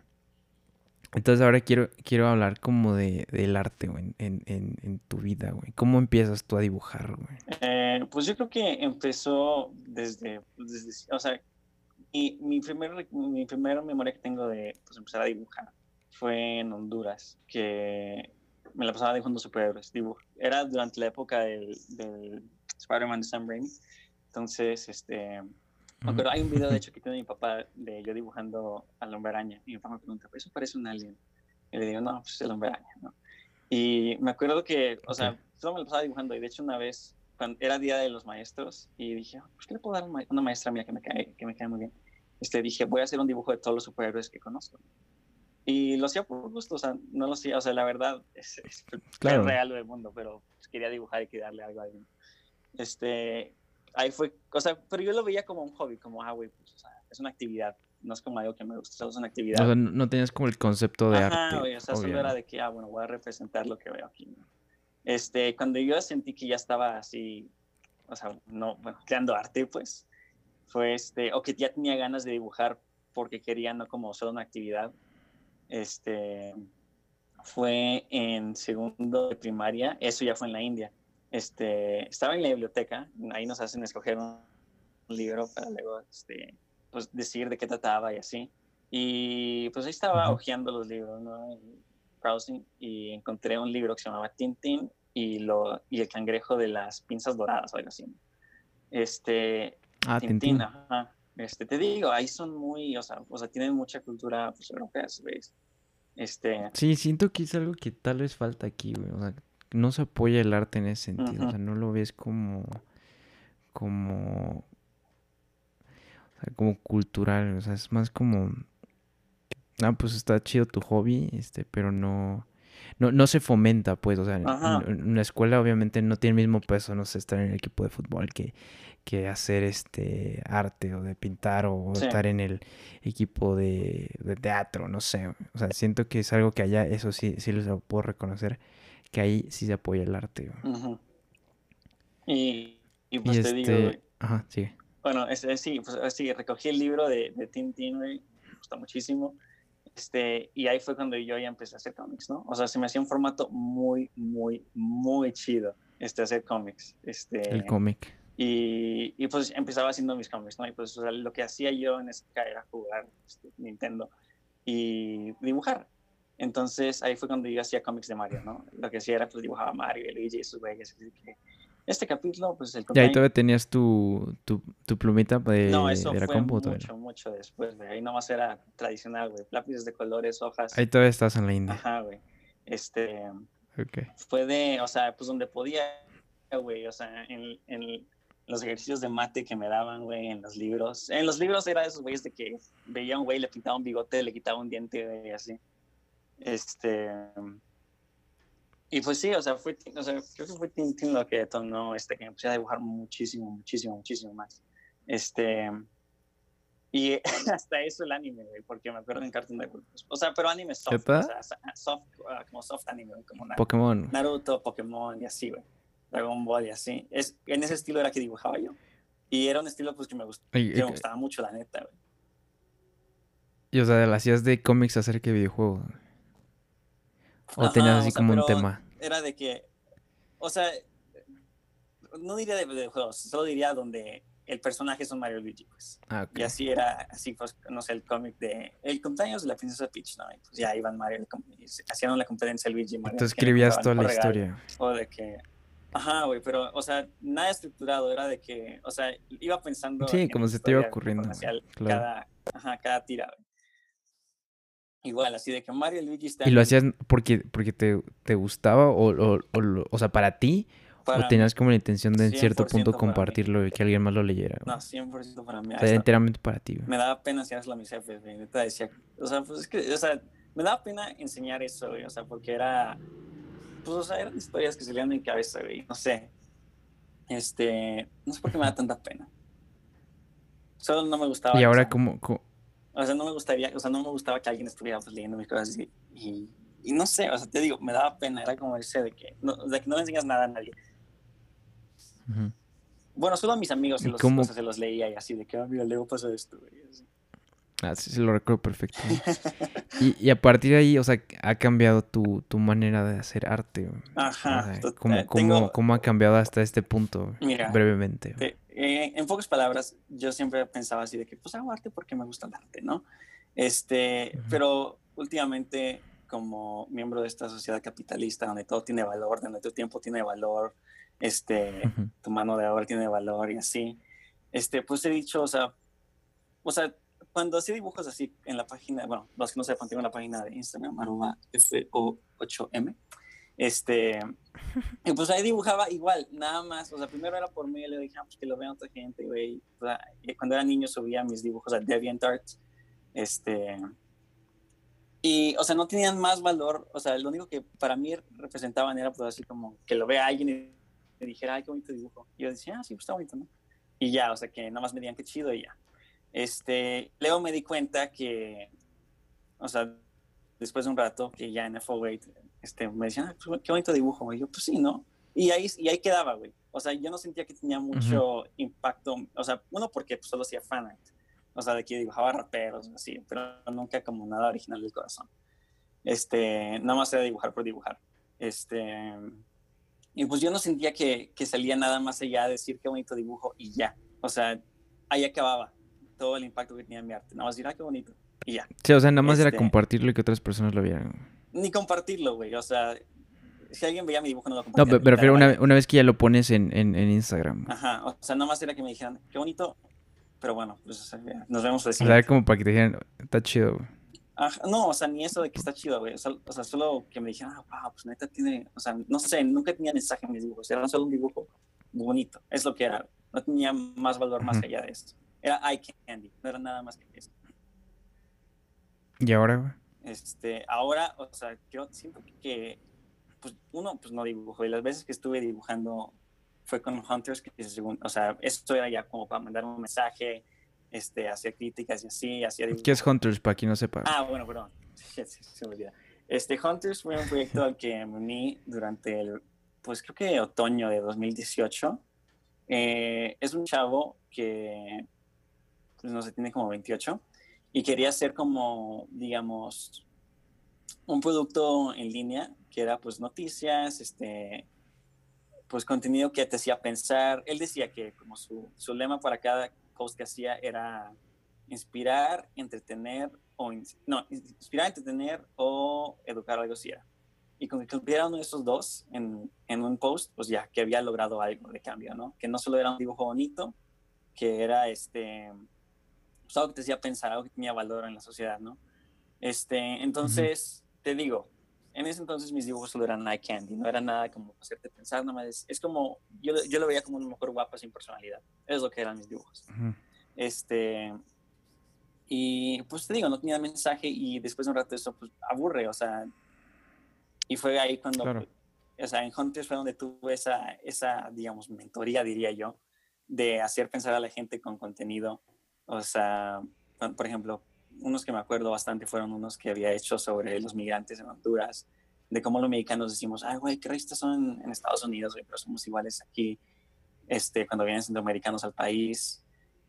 Entonces ahora quiero, quiero hablar como de, del arte, güey, en, en, en, tu vida, güey. ¿Cómo empiezas tú a dibujar, güey? Eh, pues yo creo que empezó desde, desde o sea, mi, mi, primer, mi primera memoria que tengo de pues, empezar a dibujar fue en Honduras, que me la pasaba dibujando superhéroes. Dibujo. Era durante la época del Spider-Man de Sam Raimi. Entonces, este, pero hay un video, de hecho, que tiene mi papá de yo dibujando al hombre araña. Y mi papá me pregunta, ¿eso parece un alien? Y le digo, no, pues es el hombre araña, ¿no? Y me acuerdo que, o sea, solo me lo pasaba dibujando. Y de hecho, una vez, cuando era Día de los Maestros, y dije, pues, ¿qué le puedo dar a una maestra mía que me cae, que me cae muy bien? Este, dije, voy a hacer un dibujo de todos los superhéroes que conozco. Y lo hacía por gusto, o sea, no lo hacía, o sea, la verdad es, es, claro. real del mundo, pero pues, quería dibujar y quería darle algo a alguien. Este, ahí fue, o sea, pero yo lo veía como un hobby, como, ah, güey, pues, o sea, es una actividad, no es como algo que me gusta, solo es una actividad. O sea, no tenías como el concepto de arte. Güey, o sea, solo era de que, ah, bueno, voy a representar lo que veo aquí. Este, cuando yo sentí que ya estaba así, o sea, no, bueno, creando arte, pues, fue este, o que ya tenía ganas de dibujar porque quería no como solo una actividad, este, fue en segundo de primaria, eso ya fue en la India este, estaba en la biblioteca, ahí nos hacen escoger un libro para luego este, pues, decir de qué trataba y así. Y pues ahí estaba hojeando los libros, ¿no? Browsing, y encontré un libro que se llamaba Tintin y, lo, y el cangrejo de las pinzas doradas o algo así. Este, ah, Tintin, Ajá. Este, te digo, ahí son muy, o sea, o sea tienen mucha cultura pues, europea, ¿ves? Este... Sí, siento que es algo que tal vez falta aquí, güey. O sea, no se apoya el arte en ese sentido. O sea, no lo ves como. como. O sea, como cultural. O sea, es más como. Ah, pues está chido tu hobby, este, pero no. No, no se fomenta, pues, o sea, en, una escuela obviamente no tiene el mismo peso, no sé, estar en el equipo de fútbol que, que hacer este arte o de pintar o estar en el equipo de, de, teatro, no sé. O sea, siento que es algo que allá, eso sí, sí lo puedo reconocer, que ahí sí se apoya el arte. y, y, pues te digo, este, Ajá, sí. Bueno, sí, pues sí, recogí el libro de, de Tintin, me gusta muchísimo. Este, y ahí fue cuando yo ya empecé a hacer cómics, ¿no? O sea, se me hacía un formato muy, muy, muy chido, este, hacer cómics. Este, el cómic. Y, y, pues empezaba haciendo mis cómics, ¿no? Y pues o sea, lo que hacía yo en esa era jugar este, Nintendo y dibujar. Entonces ahí fue cuando yo hacía cómics de Mario, ¿no? Lo que hacía era pues dibujaba Mario y Luigi y sus güeyes. Este capítulo, pues el Y ahí todavía tenías tu, tu, tu plumita de, no, eso fue mucho, mucho después, güey. Ahí nomás era tradicional, güey. Lápices de colores, hojas. Ahí todavía estás en la India. Ajá, güey. Este... Okay. Fue de, o sea, pues donde podía, güey. O sea, en, en, los ejercicios de mate que me daban, güey, en los libros. En los libros era de esos güeyes de que veía un güey, le pintaba un bigote, le quitaba un diente, güey, así. Este. Y pues sí, o sea, fue, o sea, creo que fue Tintín lo que detonó este, que me puse a dibujar muchísimo, muchísimo, muchísimo más. Este. Y <laughs> hasta eso el anime, güey, porque me acuerdo en Cartoon Network. O sea, pero anime soft, o sea, soft uh, como soft anime, como Pokémon. Naruto, Pokémon y así, güey. Dragon Ball y así. Es, en ese estilo era que dibujaba yo. Y era un estilo pues que me, gustaba, que me gustaba mucho, la neta, güey. Y o sea, ¿la hacías de cómics acerca de videojuegos? ¿O tenías así como un tema? Era de que, o sea, no diría de videojuegos, solo diría donde el personaje son Mario Luigi, pues. Ah, y así era, así pues, no sé, el cómic de El cumpleaños de la princesa Peach, ¿no? Y pues ya iban Mario, hacían la competencia Luigi Mario. Entonces <laughs> escribías toda la historia. O de que, ajá, güey, pero, o sea, nada estructurado, era de que, o sea, iba pensando. Sí, como se te iba ocurriendo. Cada, ajá, cada tira, Igual, así de que Mario y Luigi están. ¿Y lo hacías porque, porque te, te gustaba o, o, o, o sea, para ti? ¿O tenías como la intención de en cierto punto compartirlo y que alguien más lo leyera? No, 100% para mí. O sea, enteramente para ti. Me daba pena enseñárselo a mis jefes, güey. Neta decía, o sea, pues es que, o sea, me daba pena enseñar eso, güey. O sea, porque era, pues, o sea, eran historias que salían de mi cabeza, güey. No sé. Este, no sé por qué me da tanta pena. Solo no me gustaba. Y ahora, ¿cómo, O sea, no me gustaría, o sea, no me gustaba que alguien estuviera pues, leyendo mis cosas y, y, y, no sé, o sea, te digo, me daba pena. Era como ese de que no, de que no le enseñas nada a nadie. Bueno, solo a mis amigos se los, se los leía y así, de que, ah, mira, luego pasa esto. Ah, sí, se lo recuerdo perfecto. y, a partir de ahí, o sea, ha cambiado tu, tu manera de hacer arte. Ajá. ¿cómo, ha cambiado hasta este punto? Mira, brevemente. Eh, en pocas palabras, yo siempre pensaba así de que, pues hago arte porque me gusta el arte, ¿no? Este, pero últimamente, como miembro de esta sociedad capitalista, donde todo tiene valor, donde tu tiempo tiene valor, este, tu mano de obra tiene valor y así. Este, pues he dicho, o sea, o sea, cuando hacía dibujos así en la página, bueno, los que no sepan, tengo la página de Instagram, arroba FO8M, este, y pues ahí dibujaba igual, nada más, o sea, primero era por mí, le dije, ah, pues que lo vea otra gente, güey, cuando era niño subía mis dibujos a DeviantArt, este, y, o sea, no tenían más valor, o sea, lo único que para mí representaban era pues así como que lo vea alguien y me dijera, ay, qué bonito dibujo. Y yo decía, ah, sí, pues está bonito, ¿no? Y ya, o sea, que nada más me digan qué chido y ya. Este, luego me di cuenta que, o sea, después de un rato, que ya en FO8, este, me decían, ah, pues, qué bonito dibujo, Y yo, pues sí, ¿no? Y ahí, y ahí quedaba, güey. O sea, yo no sentía que tenía mucho impacto. O sea, uno porque pues, solo hacía fanart. O sea, de que dibujaba raperos, así, pero nunca como nada original del corazón. Este, nada más era dibujar por dibujar. Este, y pues yo no sentía que, que, salía nada más allá de decir qué bonito dibujo y ya. O sea, ahí acababa todo el impacto que tenía mi arte. Nada más decir, ah, qué bonito. Y ya. Sí, o sea, nada más era este, compartirlo y que otras personas lo vieran. Ni compartirlo, güey. O sea, si alguien veía mi dibujo, no lo compartía. No, pero, pero una, una, vez que ya lo pones en, en, en, Instagram. Ajá, o sea, nada más era que me dijeran, qué bonito. Pero bueno, pues o sea, nos vemos O sea, como para que te dijeran, está chido, güey no, o sea, ni eso de que está chido, güey. O sea, solo que me dijeron, ah, wow, pues neta tiene, o sea, no sé, nunca tenía mensaje en mis dibujos. Era solo un dibujo bonito. Es lo que era. No tenía más valor más allá de esto. Era eye candy, no era nada más que eso. ¿Y ahora, güey? Este, ahora, o sea, yo siento que, pues, uno, pues no dibujo. Y las veces que estuve dibujando fue con Hunters, que según, o sea, esto era ya como para mandar un mensaje, este, hacía críticas y así, hacía ¿Qué es Hunters, para quien no sepa? Ah, bueno, perdón, <laughs> se, me olvida. Este, Hunters fue un proyecto al que me uní durante el, pues creo que otoño de 2018. Eh, es un chavo que, pues no sé, tiene como 28 y quería hacer como, digamos, un producto en línea que era pues noticias, este, pues contenido que te hacía pensar. Él decía que como su, su lema para cada que hacía era inspirar, entretener o no, inspirar, entretener o educar algo así era. Y con que cumpliera uno de esos dos en, en, un post, pues ya que había logrado algo de cambio, ¿no? Que no solo era un dibujo bonito, que era este, pues algo que te hacía pensar, algo que tenía valor en la sociedad, ¿no? Este, entonces, te digo, en ese entonces mis dibujos solo eran eye candy, no era nada como hacerte pensar, nada más. Es como, yo, yo lo veía como una mujer guapa sin personalidad. Es lo que eran mis dibujos. Este. Y pues te digo, no tenía mensaje y después de un rato eso pues aburre, o sea. Y fue ahí cuando, o sea, en Hunters fue donde tuve esa, esa, digamos, mentoría, diría yo, de hacer pensar a la gente con contenido. O sea, por ejemplo, unos que me acuerdo bastante fueron unos que había hecho sobre los migrantes en Honduras, de cómo los mexicanos decimos, ay, güey, qué racistas son en Estados Unidos, pero somos iguales aquí, este, cuando vienen centroamericanos al país.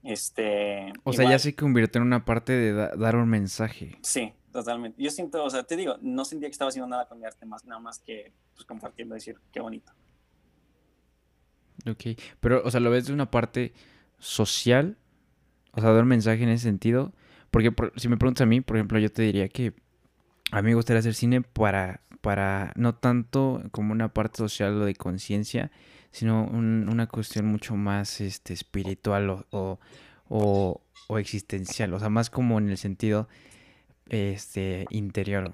Este, o sea, ya se convirtió en una parte de dar un mensaje. Sí, totalmente. Yo siento, o sea, te digo, no sentía que estaba haciendo nada con mi arte, más, nada más que pues, compartiendo, decir, qué bonito. Ok, pero, o sea, lo ves de una parte social, o sea, dar un mensaje en ese sentido, porque si me preguntas a mí, por ejemplo, yo te diría que a mí me gustaría hacer cine para, para no tanto como una parte social o de conciencia, sino una cuestión mucho más este, espiritual o, o, o, existencial, o sea, más como en el sentido este, interior.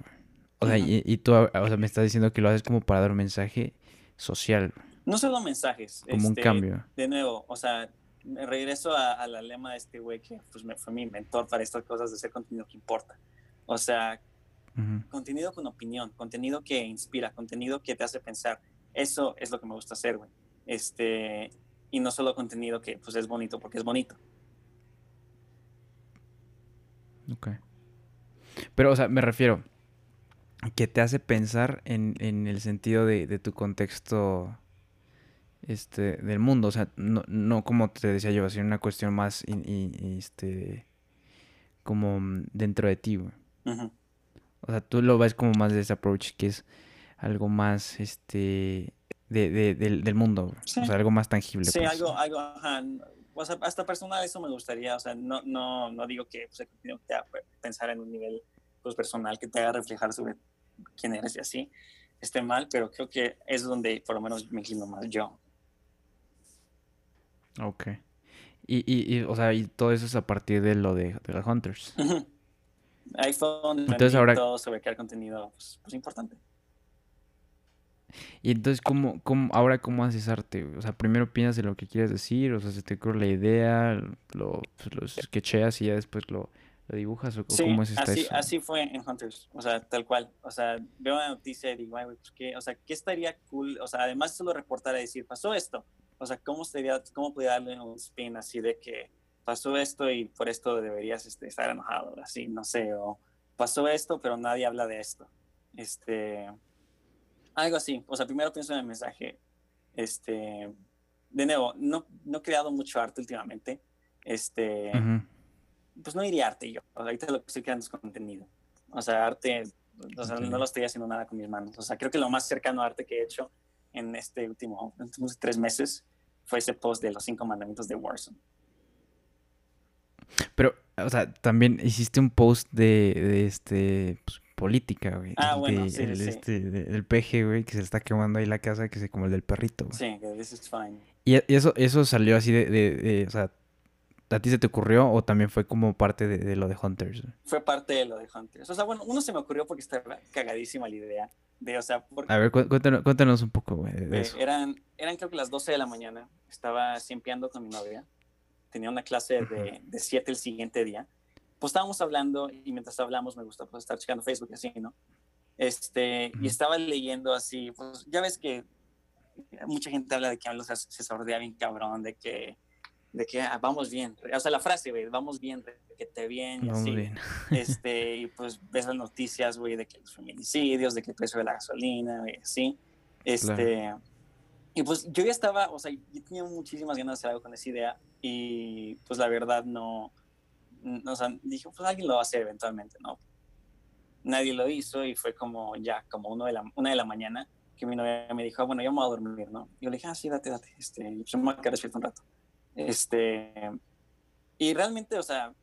O sea, y, tú o sea, me estás diciendo que lo haces como para dar un mensaje social. No solo mensajes. Como un este, cambio. De nuevo, o sea, me regreso a, la lema de este güey que pues, me, fue mi mentor para estas cosas de hacer contenido que importa. O sea, contenido con opinión, contenido que inspira, contenido que te hace pensar. Eso es lo que me gusta hacer, güey. Este, y no solo contenido que pues es bonito porque es bonito. Ok. Pero, o sea, me refiero que te hace pensar en, en el sentido de, de tu contexto este, del mundo. O sea, no, no como te decía yo, sino una cuestión más este, como dentro de ti. O sea, tú lo ves como más de ese approach que es algo más este de, de, del, mundo. O sea, algo más tangible. Sí, pues. algo, algo, ajá. O sea, hasta personal eso me gustaría. O sea, no, no, no digo que pues, te haga pensar en un nivel pues, personal que te haga reflejar sobre quién eres y así esté mal, pero creo que es donde por lo menos me inclino más yo. Ok. Y, y, y, o sea, y todo eso es a partir de lo de, de los Hunters. iPhone, entonces ahora todo sobre crear contenido pues, pues, importante. Y entonces, ¿cómo, cómo, ahora cómo haces arte? O sea, primero piensas en lo que quieres decir, o sea, se te ocurre la idea, lo, pues, lo sketcheas y ya después lo, lo dibujas, o cómo es esta así, eso? así fue en Hunters, o sea, tal cual. O sea, veo una noticia y digo, ay, pues, ¿qué? O sea, ¿qué estaría cool? O sea, además solo reportar y decir, pasó esto o sea, ¿cómo, sería, cómo podría darle un spin así de que pasó esto y por esto deberías este, estar enojado, así, no sé, o pasó esto, pero nadie habla de esto. Este, algo así. O sea, primero pienso en el mensaje. Este, de nuevo, no, no he creado mucho arte últimamente. Este, pues no diría arte yo. ahorita lo que estoy creando es contenido. O sea, arte, o sea, no lo estoy haciendo nada con mis manos. O sea, creo que lo más cercano a arte que he hecho en este último, en últimos tres meses fue ese post de los cinco mandamientos de Warzone. Pero, o sea, también hiciste un post de, de este pues, política, güey. Ah, bueno, sí, el, Este, del peje, güey, que se está quemando ahí la casa, que es como el del perrito. Sí, que this is fine. Y eso, eso salió así de, de, o sea, ¿a ti se te ocurrió o también fue como parte de, de, lo de Hunters? Fue parte de lo de Hunters. O sea, bueno, uno se me ocurrió porque estaba cagadísima la idea. De, o sea, A ver, cuéntanos, cuéntanos un poco, güey, de, eso. Eran, eran creo que las 12 de la mañana. Estaba simpiando con mi novia. Tenía una clase de, de 7 el siguiente día. Pues estábamos hablando y mientras hablamos me gusta pues, estar checando Facebook y así, ¿no? Este, Y estaba leyendo así, pues ya ves que mucha gente habla de que se, se sordea bien cabrón, de que de que ah, vamos bien, o sea, la frase, güey, vamos bien, que te bien y así. Bien. <laughs> este, y pues ves las noticias, güey, de que los feminicidios, de que el precio de la gasolina, güey, así. Este, y pues yo ya estaba, o sea, yo tenía muchísimas ganas de hacer algo con esa idea y pues la verdad no, o sea, dije, pues alguien lo va a hacer eventualmente, ¿no? Nadie lo hizo y fue como ya, como uno de la, una de la mañana que mi novia me dijo, ah, bueno, yo me voy a dormir, ¿no? Y yo le dije, ah, sí, date, date, este, yo me voy a quedar despierto un rato. Este, y realmente, o sea,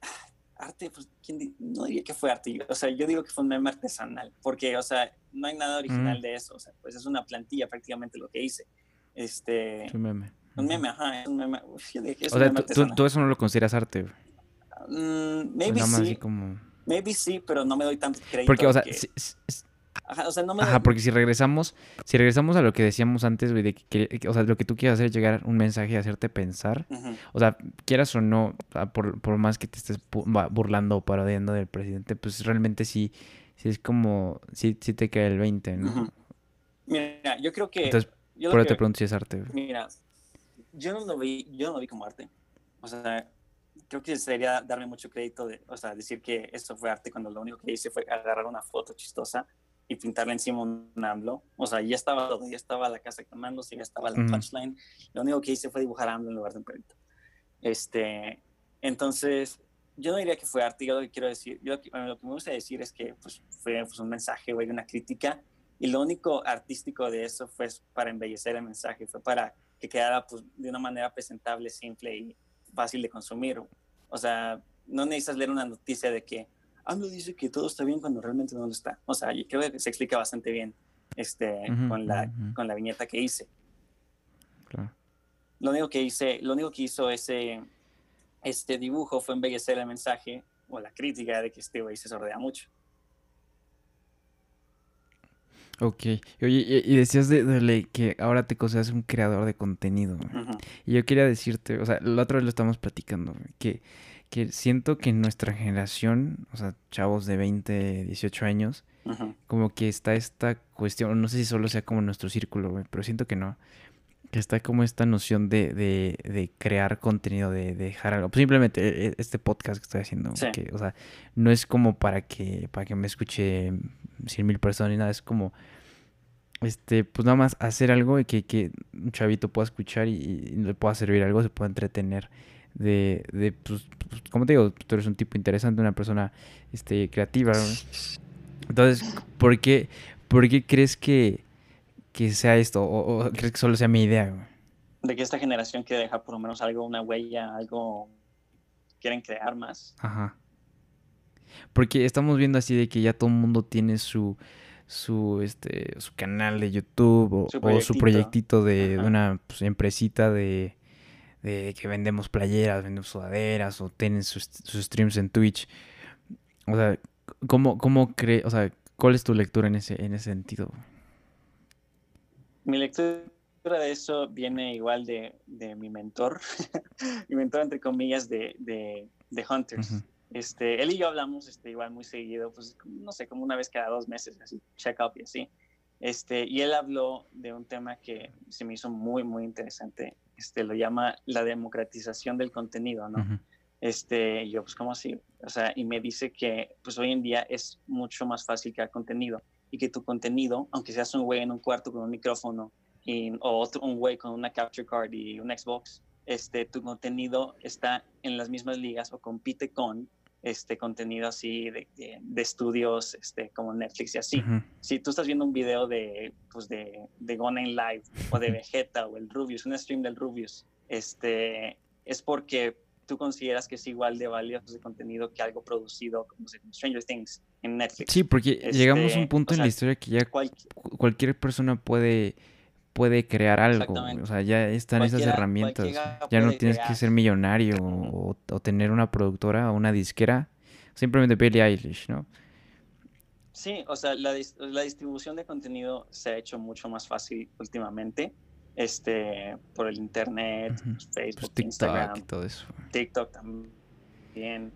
<sighs> arte, pues, ¿quién no diría que fue arte? O sea, yo digo que fue un meme artesanal, porque, o sea, no hay nada original de eso, o sea, pues es una plantilla prácticamente lo que hice. Este, un meme. Un meme, ajá, es un meme. o sea, tú, eso no lo consideras arte. Mm, maybe sí. Como... Maybe sí, pero no me doy tanto crédito. Porque, o sea, Ajá, o sea, no me... Ajá, porque si regresamos, si regresamos a lo que decíamos antes, güey, de que, o sea, lo que tú quieres hacer es llegar un mensaje y hacerte pensar, o sea, quieras o no, por, por, más que te estés burlando o parodiando del presidente, pues realmente sí, sí es como, sí, sí te cae el 20, ¿no? Mira, yo creo que... Entonces, por eso te pregunto si es arte, güey. Mira, yo no lo vi, yo no lo vi como arte, o sea, creo que sería darme mucho crédito, de, o sea, decir que esto fue arte cuando lo único que hice fue agarrar una foto chistosa y pintarle encima un AMLO. O sea, ya estaba todo, ya estaba la casa quemándose, ya estaba la touchline. Lo único que hice fue dibujar AMLO en lugar de un perrito. Este, entonces, yo no diría que fue arte, yo lo que quiero decir, yo, lo que me gusta decir es que pues, fue pues, un mensaje, güey, una crítica, y lo único artístico de eso fue para embellecer el mensaje, fue para que quedara pues, de una manera presentable, simple y fácil de consumir. O sea, no necesitas leer una noticia de que AMLO dice que todo está bien cuando realmente no lo está. O sea, yo creo que se explica bastante bien este, con, la, con la viñeta que hice. Claro. Lo único que hice, lo único que hizo ese este dibujo fue embellecer el mensaje o la crítica de que este güey se sordea mucho. Ok. Oye, y decías de, que ahora te consideras un creador de contenido. Y yo quería decirte, o sea, la otra vez lo estamos platicando, que que siento que en nuestra generación, o sea, chavos de 20, 18 años, como que está esta cuestión, no sé si solo sea como nuestro círculo, pero siento que no, que está como esta noción de, de, crear contenido, de, dejar algo, pues simplemente e, este podcast que estoy haciendo, que, o sea, no es como para que, para que me escuche 100 mil personas ni nada, es como este, pues nada más hacer algo y que, que un chavito pueda escuchar y, y, le pueda servir algo, se pueda entretener de, de pues, pues, como te digo, tú eres un tipo interesante, una persona este, creativa. Entonces, ¿por qué, por qué crees que, que sea esto? ¿O, crees que solo sea mi idea? De que esta generación quiere dejar por lo menos algo, una huella, algo, quieren crear más. Ajá. Porque estamos viendo así de que ya todo el mundo tiene su su este su canal de YouTube o su proyectito, de, una pues, empresita de de que vendemos playeras, vendemos sudaderas o tienen sus, streams en Twitch. O sea, ¿cómo, cómo cree, o sea, cuál es tu lectura en ese, en ese sentido? Mi lectura de eso viene igual de, de mi mentor, <laughs> mi mentor entre comillas de, de, de Hunters. este, él y yo hablamos este, igual muy seguido, pues no sé, como una vez cada dos meses, así, check up y así. Este, y él habló de un tema que se me hizo muy, muy interesante este, lo llama la democratización del contenido, ¿no? Este, yo, pues, ¿cómo así? O sea, y me dice que, pues, hoy en día es mucho más fácil crear contenido y que tu contenido, aunque seas un güey en un cuarto con un micrófono y, o otro, un güey con una capture card y un Xbox, este, tu contenido está en las mismas ligas o compite con este contenido así de, de, estudios este, como Netflix y así. Si tú estás viendo un video de, pues de, de Gone Live o de <laughs> Vegeta o el Rubius, un stream del Rubius, este, es porque tú consideras que es igual de valioso ese contenido que algo producido como Stranger Things en Netflix. Sí, porque llegamos a un este, punto en la historia que ya cualquier persona puede puede crear algo. O sea, ya están esas herramientas. Ya no tienes que ser millonario o, tener una productora o una disquera. Simplemente Billie Eilish, ¿no? Sí, o sea, la, distribución de contenido se ha hecho mucho más fácil últimamente. Este, por el internet, pues, Facebook, TikTok, Instagram, todo eso. TikTok también.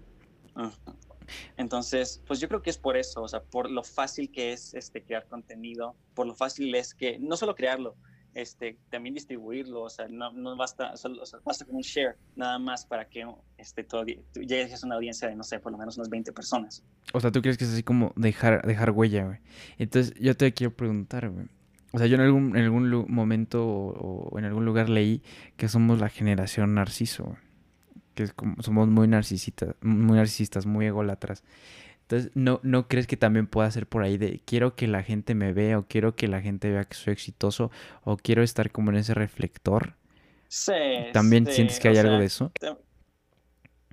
Entonces, pues yo creo que es por eso, o sea, por lo fácil que es este, crear contenido, por lo fácil es que no solo crearlo, este, también distribuirlo, o sea, no, basta, solo, basta con un share nada más para que este, todo, llegues a una audiencia de, no sé, por lo menos unas 20 personas. O sea, ¿tú crees que es así como dejar, dejar huella, güey? Entonces, yo te quiero preguntar, güey. O sea, yo en algún, en algún momento o, en algún lugar leí que somos la generación narciso, güey que somos muy narcisistas, muy narcisistas, muy ególatras. Entonces, ¿no, ¿no crees que también pueda ser por ahí de quiero que la gente me vea o quiero que la gente vea que soy exitoso o quiero estar como en ese reflector? Sí. ¿También sientes que hay algo de eso?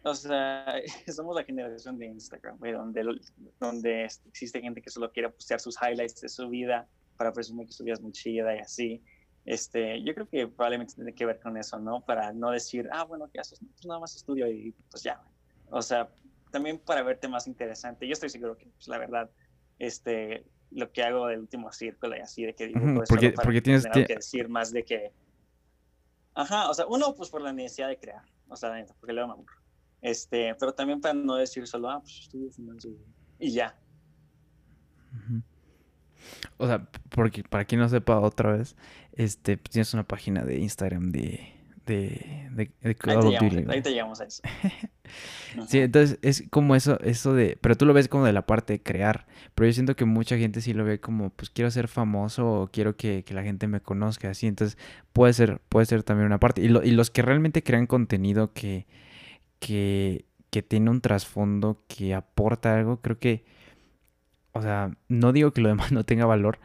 O sea, <laughs> somos la generación de Instagram, donde, donde existe gente que solo quiere postear sus highlights de su vida para presumir que su vida es muy chida y así. Este, yo creo que probablemente tiene que ver con eso, ¿no? Para no decir, ah, bueno, ¿qué haces? Pues nada más estudio y pues ya. O sea, también para verte más interesante. Yo estoy seguro que, pues, la verdad, este, lo que hago del último círculo y así, de que digo, porque, porque tienes que decir más de que... Ajá, o sea, uno, pues por la necesidad de crear, o sea, porque le da Este, pero también para no decir solo, ah, pues estudio finanzas y ya. O sea, porque para quien no sepa otra vez, este, pues, tienes una página de Instagram de, de, de, de Call of Duty. Ahí te llamamos a eso. <laughs> sí, entonces es como eso, eso de, pero tú lo ves como de la parte de crear, pero yo siento que mucha gente sí lo ve como, pues quiero ser famoso o quiero que, que la gente me conozca, así, entonces puede ser, puede ser también una parte. Y, lo, y los que realmente crean contenido que, que, que tiene un trasfondo, que aporta algo, creo que o sea, no digo que lo demás <laughs> no tenga valor,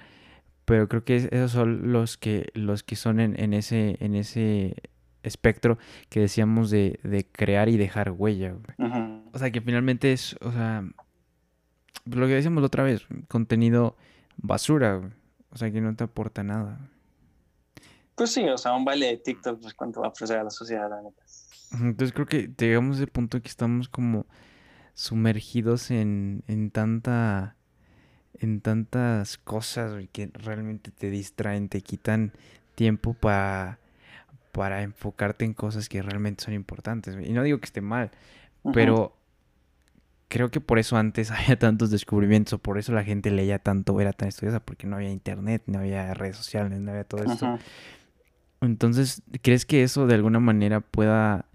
pero creo que esos son los que, los que son en, ese, en ese espectro que decíamos de, crear y dejar huella. O sea, que finalmente es, o sea, lo que decíamos la otra vez, contenido basura, o sea, que no te aporta nada. Pues sí, o sea, un baile de TikTok, pues cuánto va a ofrecer a la sociedad, la neta. Entonces creo que llegamos a ese punto que estamos como sumergidos en, en tanta en tantas cosas que realmente te distraen, te quitan tiempo para, para enfocarte en cosas que realmente son importantes. Y no digo que esté mal, pero creo que por eso antes <laughs> había tantos descubrimientos, o por eso la gente leía tanto, era tan estudiosa, porque no había internet, no había redes sociales, no había todo esto. Entonces, ¿crees que eso de alguna manera pueda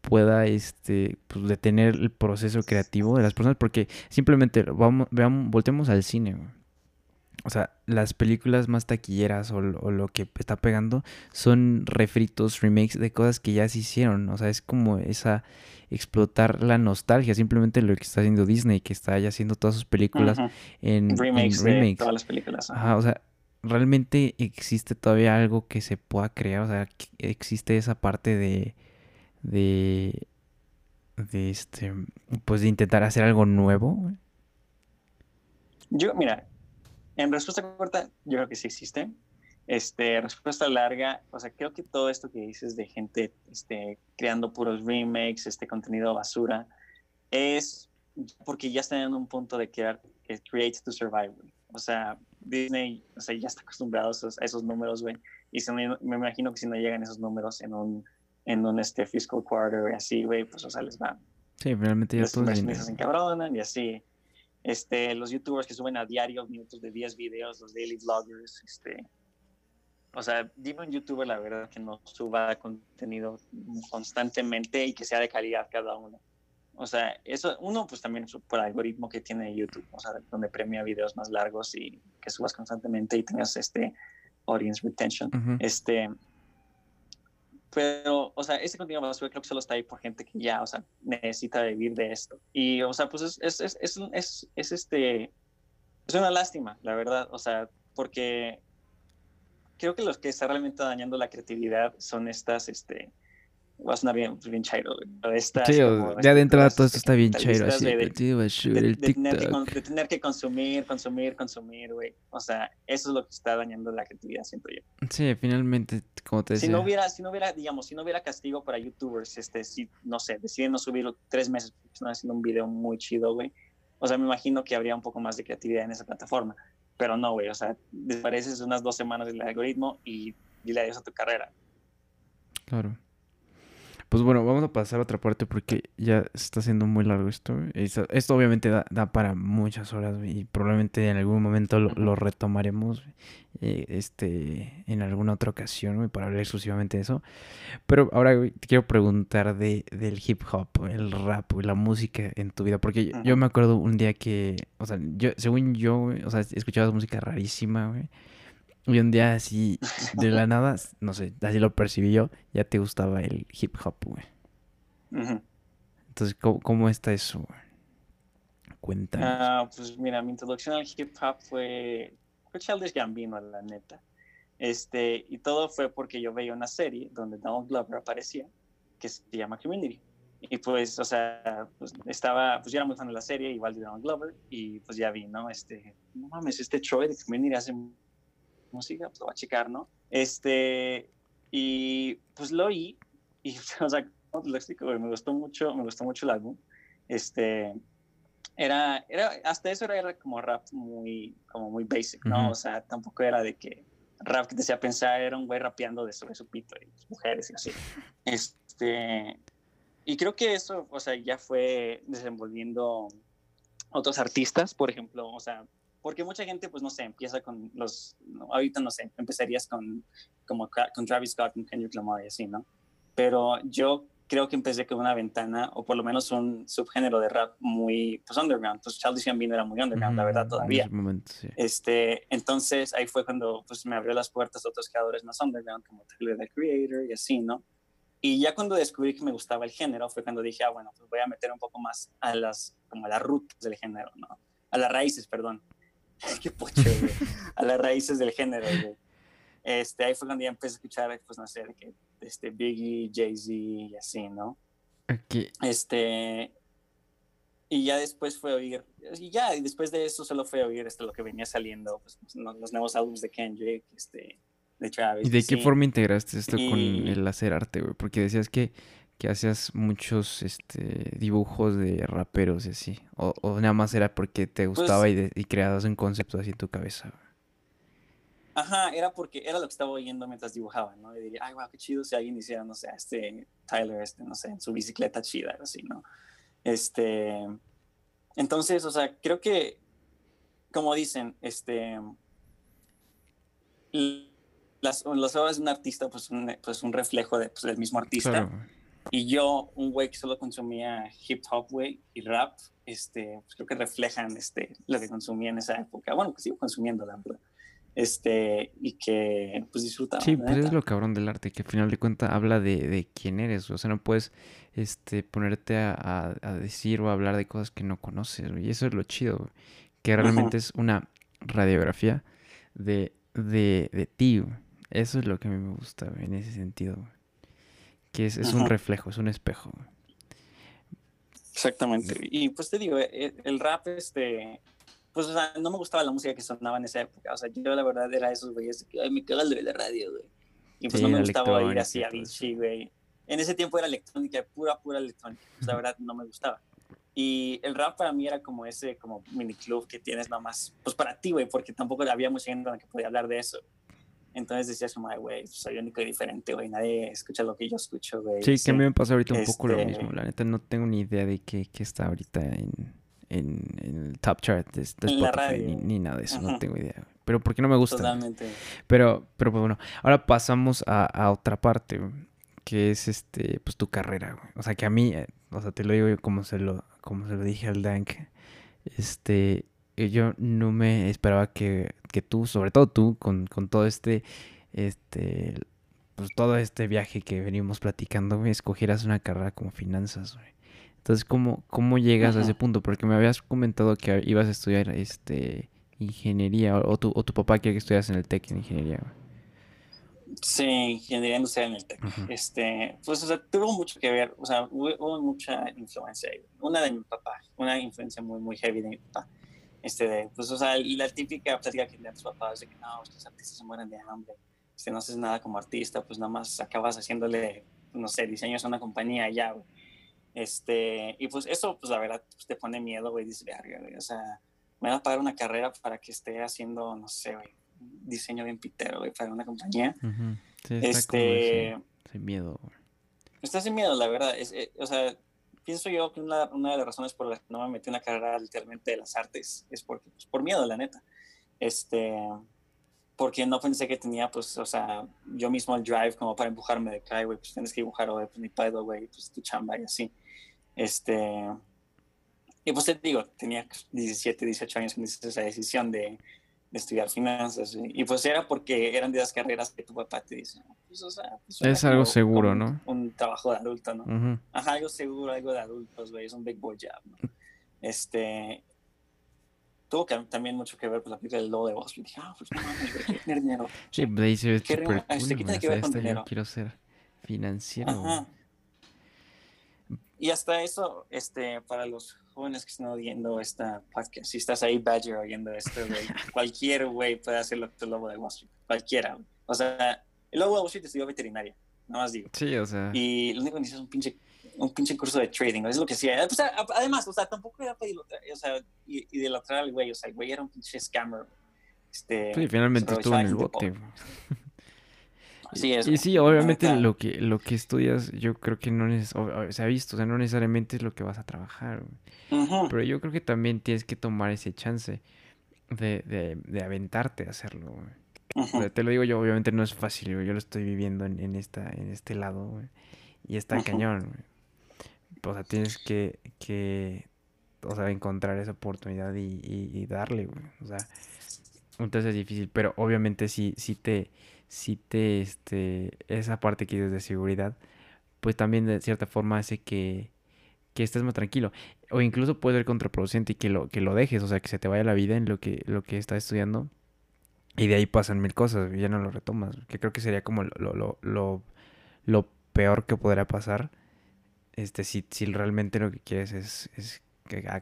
pueda este pues, detener el proceso creativo de las personas porque simplemente vamos veamos voltemos al cine o sea las películas más taquilleras o, lo que está pegando son refritos remakes de cosas que ya se hicieron o sea es como esa explotar la nostalgia simplemente lo que está haciendo Disney que está ya haciendo todas sus películas en remakes, de todas las películas Ajá, o sea realmente existe todavía algo que se pueda crear o sea existe esa parte de de, de este, pues de intentar hacer algo nuevo? Yo, mira, en respuesta corta, yo creo que sí existe. Este, respuesta larga, o sea, creo que todo esto que dices de gente este, creando puros remakes, este contenido basura, es porque ya están en un punto de crear que create to survive, O sea, Disney, o sea, ya está acostumbrado a esos, números, güey. Y me, me imagino que si no llegan esos números en un en un este fiscal quarter y así, güey, pues o sea, les va. Sí, realmente ya todos se encabronan y así. Este, los youtubers que suben a diario minutos de 10 videos, los daily vloggers, este, o sea, dime un youtuber la verdad que no suba contenido constantemente y que sea de calidad cada uno. O sea, eso, uno, pues también por el algoritmo que tiene YouTube, o sea, donde premia videos más largos y que subas constantemente y tengas este audience retention. Este, pero, o sea, ese contenido basura creo que solo está ahí por gente que ya, o sea, necesita vivir de esto. Y, o sea, pues es, es, es, es, es este, es una lástima, la verdad, o sea, porque creo que los que están realmente dañando la creatividad son estas, este, va a sonar bien, pues, bien chairo, sí, ya de entrada todo esto está bien chairo, así, de, de, tener que, consumir, consumir, consumir, güey. O sea, eso es lo que está dañando la creatividad, siento yo. Sí, finalmente, como te decía. Si no hubiera, si no hubiera, digamos, si no hubiera castigo para youtubers, este, si, no sé, deciden no subirlo tres meses porque están haciendo un video muy chido, güey. O sea, me imagino que habría un poco más de creatividad en esa plataforma. Pero no, güey, o sea, desapareces unas dos semanas del algoritmo y dile adiós a tu carrera. Claro. Pues bueno, vamos a pasar a otra parte porque ya está siendo muy largo esto. Esto, obviamente da, para muchas horas y probablemente en algún momento lo, retomaremos eh, este, en alguna otra ocasión para hablar exclusivamente de eso. Pero ahora te quiero preguntar de, del hip hop, el rap, la música en tu vida. Porque yo, me acuerdo un día que, o sea, yo, según yo, o sea, escuchabas música rarísima, güey. Y un día así, <laughs> de la nada, no sé, así lo percibí yo, ya te gustaba el hip hop, güey. Entonces, ¿cómo, está eso, güey? Cuéntame. Ah, pues mira, mi introducción al hip hop fue, fue Childish Gambino, la neta. Este, y todo fue porque yo veía una serie donde Donald Glover aparecía, que se llama Community. Y pues, o sea, pues estaba, pues yo era muy fan de la serie, igual de Donald Glover, y pues ya vi, ¿no? Este, no mames, este Troy de Community hace música, pues lo voy a checar, ¿no? Este, y pues lo oí, y, <laughs> o sea, lo explico? Me gustó mucho, me gustó mucho el álbum. Este, era, era, hasta eso era, como rap muy, como muy basic, ¿no? O sea, tampoco era de que rap que te hacía pensar era un güey rapeando de sobre su pito y mujeres y así. Este, y creo que eso, o sea, ya fue desenvolviendo otros artistas, por ejemplo, o sea, porque mucha gente, pues no sé, empieza con los, ahorita no sé, empezarías con, como con Travis Scott, con Kendrick Lamar y así, ¿no? Pero yo creo que empecé con una ventana, o por lo menos un subgénero de rap muy, pues underground, pues Childish Gambino era muy underground, la verdad, todavía. este, entonces ahí fue cuando pues me abrió las puertas a otros creadores más underground, como Tyler, the Creator y así, ¿no? Y ya cuando descubrí que me gustaba el género, fue cuando dije, ah, bueno, pues voy a meter un poco más a las, como a las rutas del género, ¿no? A las raíces, perdón. <laughs> Qué pocho, güey. A las raíces del género, güey. Este, ahí fue cuando ya empecé a escuchar, pues no sé, que, este, Biggie, Jay-Z y así, ¿no? Okay. Este, y ya después fue oír, y ya, y después de eso solo fue a oír este, lo que venía saliendo, pues, los, nuevos álbumes de Kendrick, este, de Travis. ¿Y de qué forma integraste esto con el hacer arte, güey? Porque decías que, que hacías muchos este, dibujos de raperos y así, o, o nada más era porque te pues gustaba y, y creabas un concepto así en tu cabeza. Ajá, era porque era lo que estaba oyendo mientras dibujaba, ¿no? Y diría, ay, wow, qué chido si alguien hiciera, no sé, este Tyler, este, no sé, en su bicicleta chida, así, ¿no? Este, entonces, o sea, creo que, como dicen, este, las, las obras de un artista, pues un, pues un reflejo de, pues, del mismo artista. Y yo, un güey que solo consumía hip hop, güey, y rap, este, pues creo que reflejan este, lo que consumía en esa época. Bueno, que sigo consumiendo, la verdad este, y que pues disfrutaba. Sí, pues es lo cabrón del arte, que al final de cuentas habla de, de quién eres, o sea, no puedes este, ponerte a, a, decir o hablar de cosas que no conoces, y eso es lo chido, que realmente es una radiografía de, de, de ti, eso es lo que a mí me gusta en ese sentido, que es, es un reflejo, es un espejo. Exactamente, y pues te digo, e, el rap, este, pues, o sea, no me gustaba la música que sonaba en esa época. O sea, yo la verdad era esos güeyes que, ay, me caga de la radio, güey. Y pues no me gustaba ir así a Vichy, güey. En ese tiempo era electrónica, pura, pura electrónica. Pues la verdad no me gustaba. Y el rap para mí era como ese, como mini club que tienes nomás, pues para ti, güey, porque tampoco había mucha gente con la que podía hablar de eso. Entonces decías como, güey, pues, soy único y diferente, güey, nadie escucha lo que yo escucho, güey. Sí, que a mí me pasa ahorita un poco lo este mismo. La neta no tengo ni idea de qué, qué está ahorita en, en, el top chart de, Spotify, ni, nada de eso, no tengo idea. Pero porque no me gusta. Totalmente. Pero, pero pues bueno, ahora pasamos a, otra parte, que es este, pues tu carrera, O sea, que a mí, eh, o sea, te lo digo como se lo, como se lo dije al Dank, este, yo no me esperaba que, que tú, sobre todo tú, con, con todo este, este, pues todo este viaje que venimos platicando, me escogieras una carrera como finanzas, güey. Entonces, ¿cómo, cómo llegas a ese punto? Porque me habías comentado que ibas a estudiar este ingeniería o, tu, o tu papá quiere que estudias en el TEC en ingeniería. Sí, ingeniería industrial en el TEC. este, pues, o sea, tuvo mucho que ver, o sea, hubo, mucha influencia ahí. Una de mi papá, una influencia muy, muy heavy de mi papá. Este, pues, o sea, la típica plática que tienen tus papás de que no, los artistas se mueren de hambre. Este, no haces nada como artista, pues nada más acabas haciéndole, no sé, diseños a una compañía ya, güey este, y pues eso, pues la verdad, pues, te pone miedo, güey, dices, o sea, me van a pagar una carrera para que esté haciendo, no sé, güey, diseño bien pitero, güey, para una compañía. sí, está este, sin miedo. Está sin miedo, la verdad, es, eh, o sea, pienso yo que una, una, de las razones por las que no me metí en una carrera literalmente de las artes es porque, pues, por miedo, la neta. Este, porque no pensé que tenía, pues, o sea, yo mismo el drive como para empujarme de que, güey, pues tienes que dibujar, güey, pues pedo, güey, pues tu chamba y así. Este, y pues te digo, tenía 17, 18 años cuando hice esa decisión de, de, estudiar finanzas. Y pues era porque eran de las carreras que tu papá te dice, pues, o sea, pues, es algo seguro, ¿no? Un trabajo de adulto, ¿no? Ajá, algo seguro, algo de adultos, güey, es un big boy job, ¿no? Este, tuvo que, también mucho que ver con pues, la película del lobo de Wall. Dije, ah, pues no mames, güey, tener dinero. Sí, pues súper cool. Este, ¿Qué tiene que ver con dinero? Yo quiero ser financiero. Ajá. Y hasta eso, este, para los jóvenes que están oyendo esta podcast, si estás ahí, Badger, oyendo esto, güey, <laughs> cualquier güey puede hacer lo que el lobo de Wall Street. Cualquiera, O sea, el lobo de Wall Street estudió veterinaria, nada más digo. Sí, o sea. Y lo único que necesitas es un pinche un pinche curso de trading, es lo que hacía. Pues, además, o sea, tampoco era para o sea, y, y al güey, o sea, el güey era un pinche scammer. Este, sí, finalmente estuvo en el bote. <laughs> Sí, y sí, obviamente lo que, lo que estudias, yo creo que no es, se ha visto, o sea, no necesariamente es lo que vas a trabajar. Pero yo creo que también tienes que tomar ese chance de, de, de aventarte a hacerlo. Te lo digo yo, obviamente no es fácil, yo lo estoy viviendo en, en esta, en este lado, y está cañón. O sea, tienes que, que, o sea, encontrar esa oportunidad y, y, darle, güey. O sea, entonces es difícil, pero obviamente sí, sí te, sí te, este, esa parte que dices de seguridad, pues también de cierta forma hace que, que estés más tranquilo. O incluso puede ser contraproducente y que lo, que lo dejes, o sea, que se te vaya la vida en lo que, lo que estás estudiando y de ahí pasan mil cosas y ya no lo retomas. Que creo que sería como lo, lo, lo, lo peor que podría pasar. Este, si, si realmente lo que quieres es, es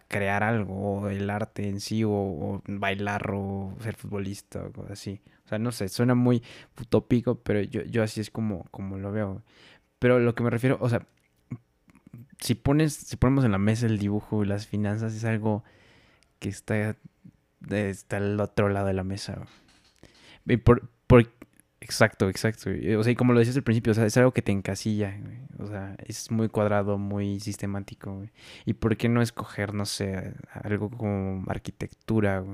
crear algo, o el arte en sí, o, bailar, o ser futbolista, o cosas así. Sea, no sé, suena muy utópico, pero yo, yo así es como, como lo veo. Pero lo que me refiero, o sea, si pones, si ponemos en la mesa el dibujo y las finanzas, es algo que está, está al otro lado de la mesa. Exacto, exacto. O sea, y como lo decías al principio, o sea, es algo que te encasilla, O sea, es muy cuadrado, muy sistemático, ¿Y por qué no escoger, no sé, algo como arquitectura?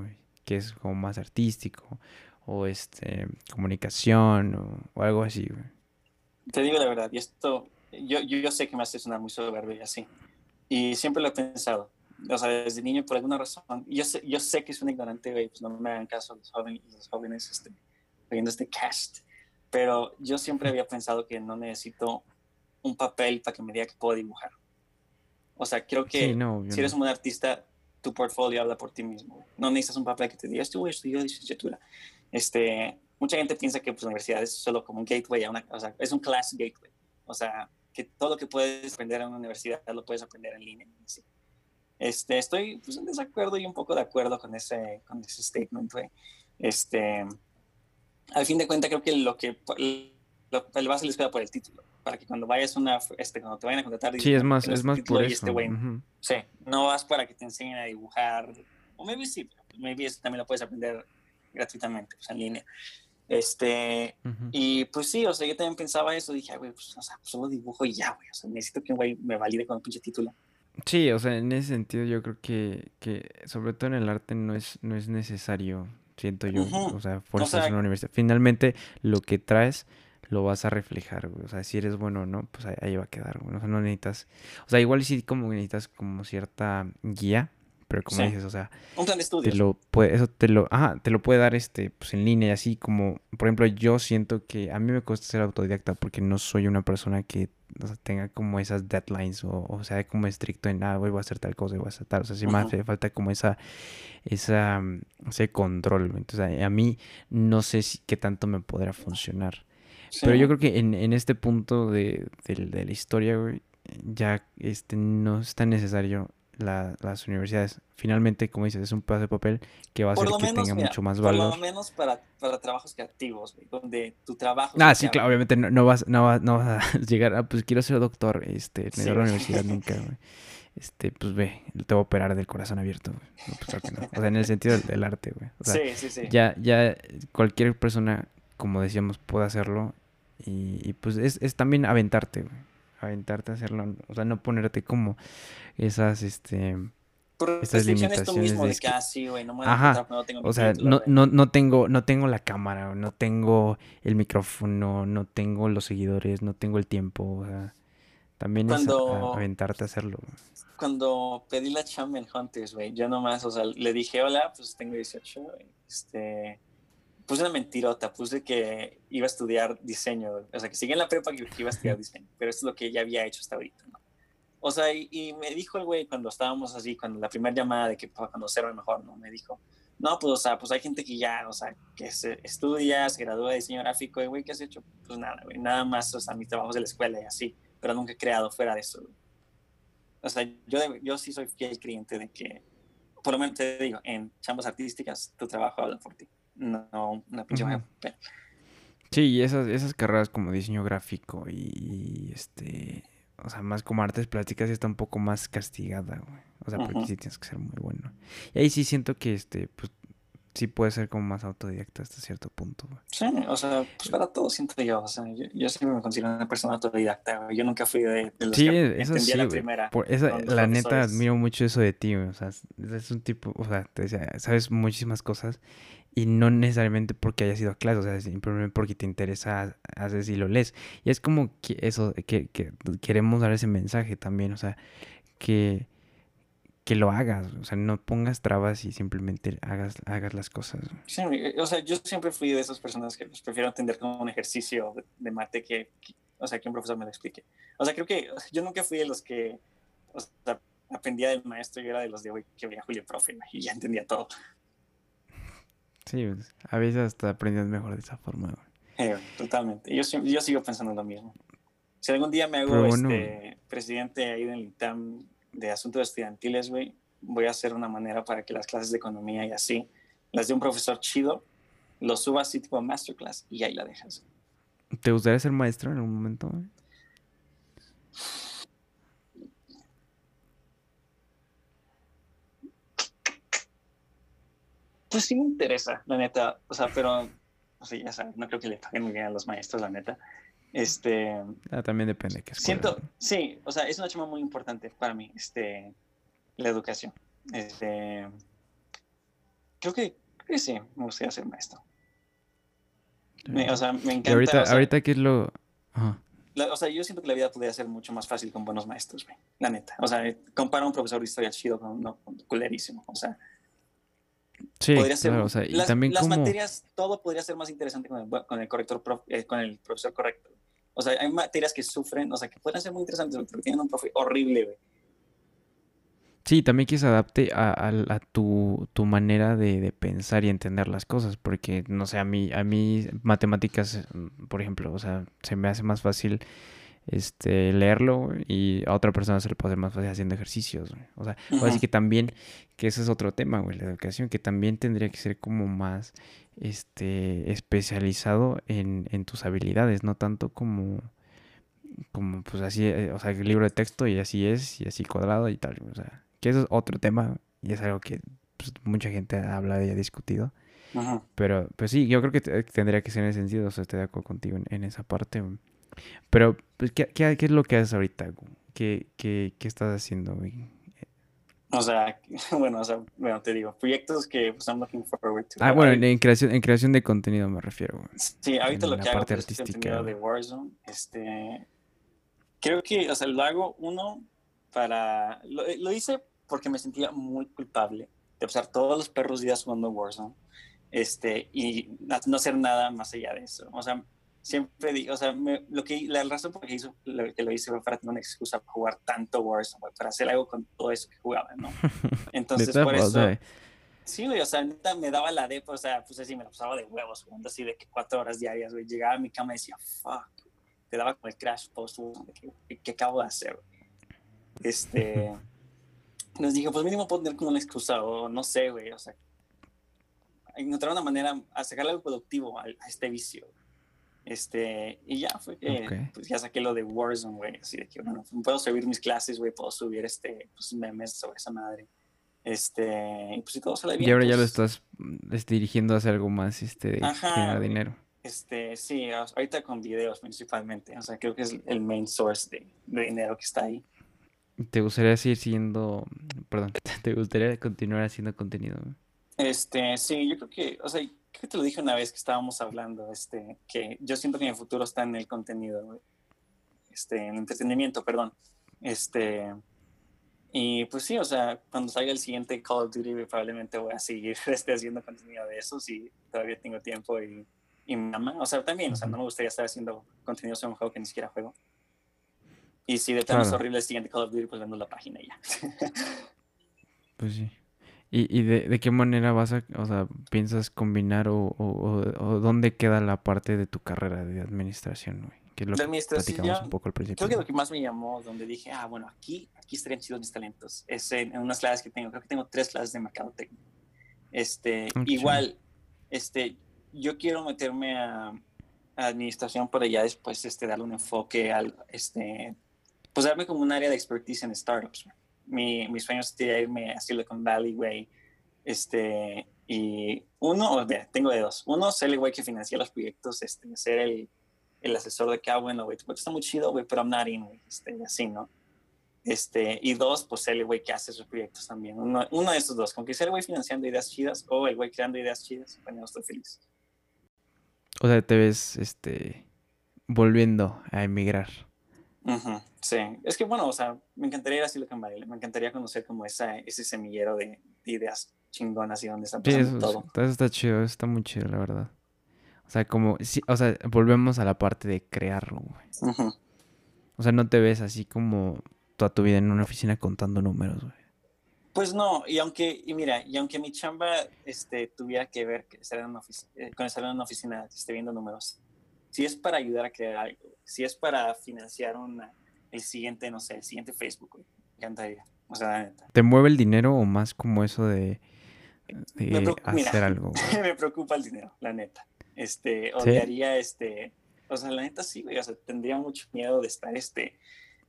Que es como más artístico. O este, comunicación, o, algo así, güey. Te digo la verdad, y esto, yo, yo, yo sé que me hace sonar muy soberbio y así. Y siempre lo he pensado o sea, desde niño por alguna razón, yo sé, yo sé que es un ignorante, güey, pues no me hagan caso los jóvenes, los jóvenes este, viendo este cast, pero yo siempre había pensado que no necesito un papel para que me diga que puedo dibujar. O sea, creo que si eres un buen artista, tu portfolio habla por ti mismo. No necesitas un papel que te diga, este güey estudió licenciatura. Este, mucha gente piensa que pues, la universidad es solo como un gateway, a una, o sea, es un class gateway. O sea, que todo lo que puedes aprender en una universidad lo puedes aprender en línea. ¿sí? Este, estoy pues, en desacuerdo y un poco de acuerdo con ese, con ese statement, güey. Este, al fin de cuentas, creo que lo que lo, el base les queda por el título, para que cuando vayas una, este, cuando te vayan a contratar, sí, es más, es más por eso. Este Sí, no vas para que te enseñen a dibujar, o maybe sí, maybe eso también lo puedes aprender gratuitamente, pues, en línea. Este, y pues sí, o sea, yo también pensaba eso, dije, güey, pues, o sea, solo dibujo y ya, güey, o sea, necesito que un güey me valide con un pinche título. Sí, o sea, en ese sentido yo creo que, que sobre todo en el arte no es, no es necesario, siento yo, o sea, fuerzas en una universidad. Finalmente, lo que traes lo vas a reflejar, güey. O sea, si eres bueno o no, pues ahí, va a quedar, güey. O sea, no necesitas, o sea, igual sí como necesitas como cierta guía, pero como dices, o sea, un plan de estudios. Te lo puede, eso te lo, ajá, te lo puede dar este, pues en línea, así como, por ejemplo, yo siento que a mí me cuesta ser autodidacta porque no soy una persona que tenga como esas deadlines o, o sea, como estricto en, ah, voy a hacer tal cosa, voy a hacer tal, o sea, sí me hace falta como esa, esa, ese control, entonces a, mí no sé si qué tanto me podrá funcionar. Pero yo creo que en, en este punto de, de, de la historia, güey, ya este, no es tan necesario las universidades. Finalmente, como dices, es un pedazo de papel que va a hacer que tenga mucho más valor. Por lo menos para, para trabajos creativos, donde tu trabajo... Ah, sí, claro, obviamente no, vas, no, vas, no vas a <laughs> llegar a, pues quiero ser doctor, este, no a la universidad <laughs> nunca, Este, pues ve, te voy a operar del corazón abierto, pues, O sea, en el sentido del, arte, güey. sí, sí, sí. Ya, ya cualquier persona, como decíamos, puede hacerlo. Y, y pues es, es también aventarte, güey aventarte a hacerlo, o sea, no ponerte como esas, este, esas limitaciones de, que, así, güey, no me Ajá. no tengo o sea, no, no, no, tengo, no tengo la cámara, no tengo el micrófono, no tengo los seguidores, no tengo el tiempo, o sea, también es aventarte a hacerlo. Cuando pedí la chamba en Hunters, güey, yo nomás, o sea, le dije, hola, pues tengo 18, este, puse una mentirota, puse que iba a estudiar diseño, o sea, que sigue en la prepa que, iba a estudiar diseño, pero eso es lo que ya había hecho hasta ahorita, ¿no? O sea, y, me dijo el güey cuando estábamos así, cuando la primera llamada de que para conocerme mejor, ¿no? Me dijo, no, pues, o sea, pues hay gente que ya, o sea, que se estudia, se gradúa de diseño gráfico, y güey, ¿qué has hecho? Pues nada, güey, nada más, o sea, mis trabajos de la escuela y así, pero nunca he creado fuera de eso, O sea, yo, yo sí soy fiel cliente de que, por lo menos te digo, en chambas artísticas, tu trabajo habla por ti no una pinche Sí, y esas, esas carreras como diseño gráfico y, este o sea, más como artes plásticas está un poco más castigada, güey. O sea, porque sí tienes que ser muy bueno. Y ahí sí siento que, este, pues, sí puede ser como más autodidacta hasta cierto punto. Güey. Sí, o sea, pues para todo siento yo. O sea, yo, siempre me considero una persona autodidacta. Güey. Yo nunca fui de, de los sí, que eso sí, la primera. Por esa, la neta, admiro mucho eso de ti, güey. O sea, es un tipo, o sea, te decía, sabes muchísimas cosas y no necesariamente porque hayas ido a clase, o sea, simplemente porque te interesa, haces y lo lees. Y es como que eso, que, que queremos dar ese mensaje también, o sea, que, que lo hagas, o sea, no pongas trabas y simplemente hagas, hagas las cosas. Sí, o sea, yo siempre fui de esas personas que pues, prefiero atender como un ejercicio de, mate que, o sea, que un profesor me lo explique. O sea, creo que yo nunca fui de los que, o sea, aprendía del maestro, yo era de los de hoy que veía Julio Profe y ya entendía todo. Sí, pues, a veces hasta aprendes mejor de esa forma. Eh, totalmente. Yo, yo sigo pensando lo mismo. Si algún día me hago este, presidente ahí del ITAM de asuntos estudiantiles, güey, voy a hacer una manera para que las clases de economía y así, las de un profesor chido, lo suba así tipo masterclass y ahí la dejas. ¿Te gustaría ser maestro en algún momento? Pues sí me interesa, la neta. O sea, pero, o sea, ya sabes, no creo que le paguen muy bien a los maestros, la neta. Este. Ah, también depende Siento, sí, o sea, es una chama muy importante para mí, este, la educación. Este, creo que, creo que sí, me gustaría ser maestro. o sea, me encanta. ¿Y ahorita, ahorita qué es lo. o sea, yo siento que la vida podría ser mucho más fácil con buenos maestros, güey. La neta. O sea, compara un profesor de historia chido con uno culerísimo. O sea, Sí, claro, o sea, y las, también las materias, todo podría ser más interesante con el, con el corrector, eh, con el profesor correcto. O sea, hay materias que sufren, o sea, que pueden ser muy interesantes, pero tienen un profe horrible, güey. Sí, también que se adapte a, a, tu, tu, manera de, de, pensar y entender las cosas, porque, no sé, a mí, a mí matemáticas, por ejemplo, o sea, se me hace más fácil este, leerlo y a otra persona se le puede hacer más fácil haciendo ejercicios. O sea, así que también, que ese es otro tema, güey, la educación, que también tendría que ser como más este, especializado en, en tus habilidades, no tanto como, como pues así, eh, o sea, el libro de texto y así es, y así cuadrado y tal. O sea, que eso es otro tema y es algo que pues, mucha gente habla y ha discutido. Pero, pues sí, yo creo que tendría que ser en ese sentido, o sea, estoy de acuerdo contigo en, en esa parte. Pero, pues, ¿qué, qué, es lo que haces ahorita? ¿Qué, qué, qué estás haciendo, güey? O sea, <laughs> bueno, o sea, bueno, te digo, proyectos que pues, I'm looking forward to. Ah, bueno, en, creación, en creación de contenido me refiero. Sí, ahorita lo que hago es pues, contenido de Warzone. Este, creo que, o sea, lo hago uno para, lo, lo hice porque me sentía muy culpable de pasar todos los perros días jugando Warzone, este, y no hacer nada más allá de eso. O sea, siempre digo, o sea, lo que, la razón por la que, hizo, lo, que lo hice fue para tener una excusa para jugar tanto Warzone, para hacer algo con todo eso que jugaba, ¿no? <laughs> Entonces, por eso... Sí, güey, o sea, neta me daba la depa, o sea, pues así me la pasaba de huevos, jugando así de que cuatro horas diarias, güey. Llegaba a mi cama y decía, fuck, te daba como el crash post, ¿qué, ¿qué acabo de hacer? Este, <laughs> nos dije, pues mínimo puedo tener como una excusa, o no sé, güey, o sea, encontrar una manera a sacarle algo productivo a, a este vicio. Este, y ya fue que pues ya saqué lo de Warzone, güey. Así de que, bueno, puedo subir mis clases, güey, puedo subir este, pues, memes sobre esa madre. Este, y pues si todo sale bien. Y ahora ya lo pues estás este, dirigiendo hacia algo más, este, generar dinero. Este, sí, ahorita con videos principalmente. O sea, creo que es el main source de, de dinero que está ahí. ¿Te gustaría seguir siendo, perdón, <laughs> te gustaría continuar haciendo contenido? Este, sí, yo creo que, o sea, creo que te lo dije una vez que estábamos hablando, este, que yo siento que mi futuro está en el contenido, este, en el entretenimiento, perdón. Este, y pues sí, o sea, cuando salga el siguiente Call of Duty, probablemente voy a seguir <laughs> este, haciendo contenido de eso si todavía tengo tiempo y, y me. O sea, también, o sea, no me gustaría estar haciendo contenido sobre un juego que ni siquiera juego. Y si de tan es horrible el siguiente Call of Duty, pues vendo la página y ya. <laughs> pues sí. ¿Y, y de, de, qué manera vas a, o sea, piensas combinar o, o, o, dónde queda la parte de tu carrera de administración, güey? Que es lo que platicamos un poco al principio. Creo que lo que más me llamó, donde dije, ah, bueno, aquí, aquí estarían chidos mis talentos, es en, unas clases que tengo, creo que tengo tres clases de mercado técnico. Este, igual, este, yo quiero meterme a, a administración, pero ya después este, darle un enfoque al, este, pues darme como un área de expertise en startups. Mi, mis sueños sería irme a Silicon Valley, güey. Este, y uno, mira, tengo de dos. Uno, ser el güey que financia los proyectos, este, ser el, el asesor de que, ah, bueno, güey, está muy chido, güey, pero I'm not in, güey, este, así, ¿no? Este, y dos, pues ser el güey que hace esos proyectos también. Uno, uno de esos dos, con que ser el güey financiando ideas chidas o el güey creando ideas chidas, bueno, estoy feliz. O sea, te ves, este, volviendo a emigrar sí, es que bueno, o sea, me encantaría ir a Silicon Valley, me encantaría conocer como esa, ese semillero de, ideas chingonas y donde está pasando todo. Eso está chido, está muy chido, la verdad. O sea, como, sí, o sea, volvemos a la parte de crearlo, güey. O sea, no te ves así como toda tu vida en una oficina contando números, güey. Pues no, y aunque, y mira, y aunque mi chamba este, tuviera que ver que estar en una oficina, eh, con estar en una oficina, esté viendo números, si es para ayudar a crear algo, si es para financiar una, el siguiente, no sé, el siguiente Facebook, güey, me encantaría. O sea, la neta. ¿Te mueve el dinero o más como eso de, hacer algo? <laughs> me preocupa el dinero, la neta. Este, odiaría, este, o sea, la neta sí, güey, o sea, tendría mucho miedo de estar, este,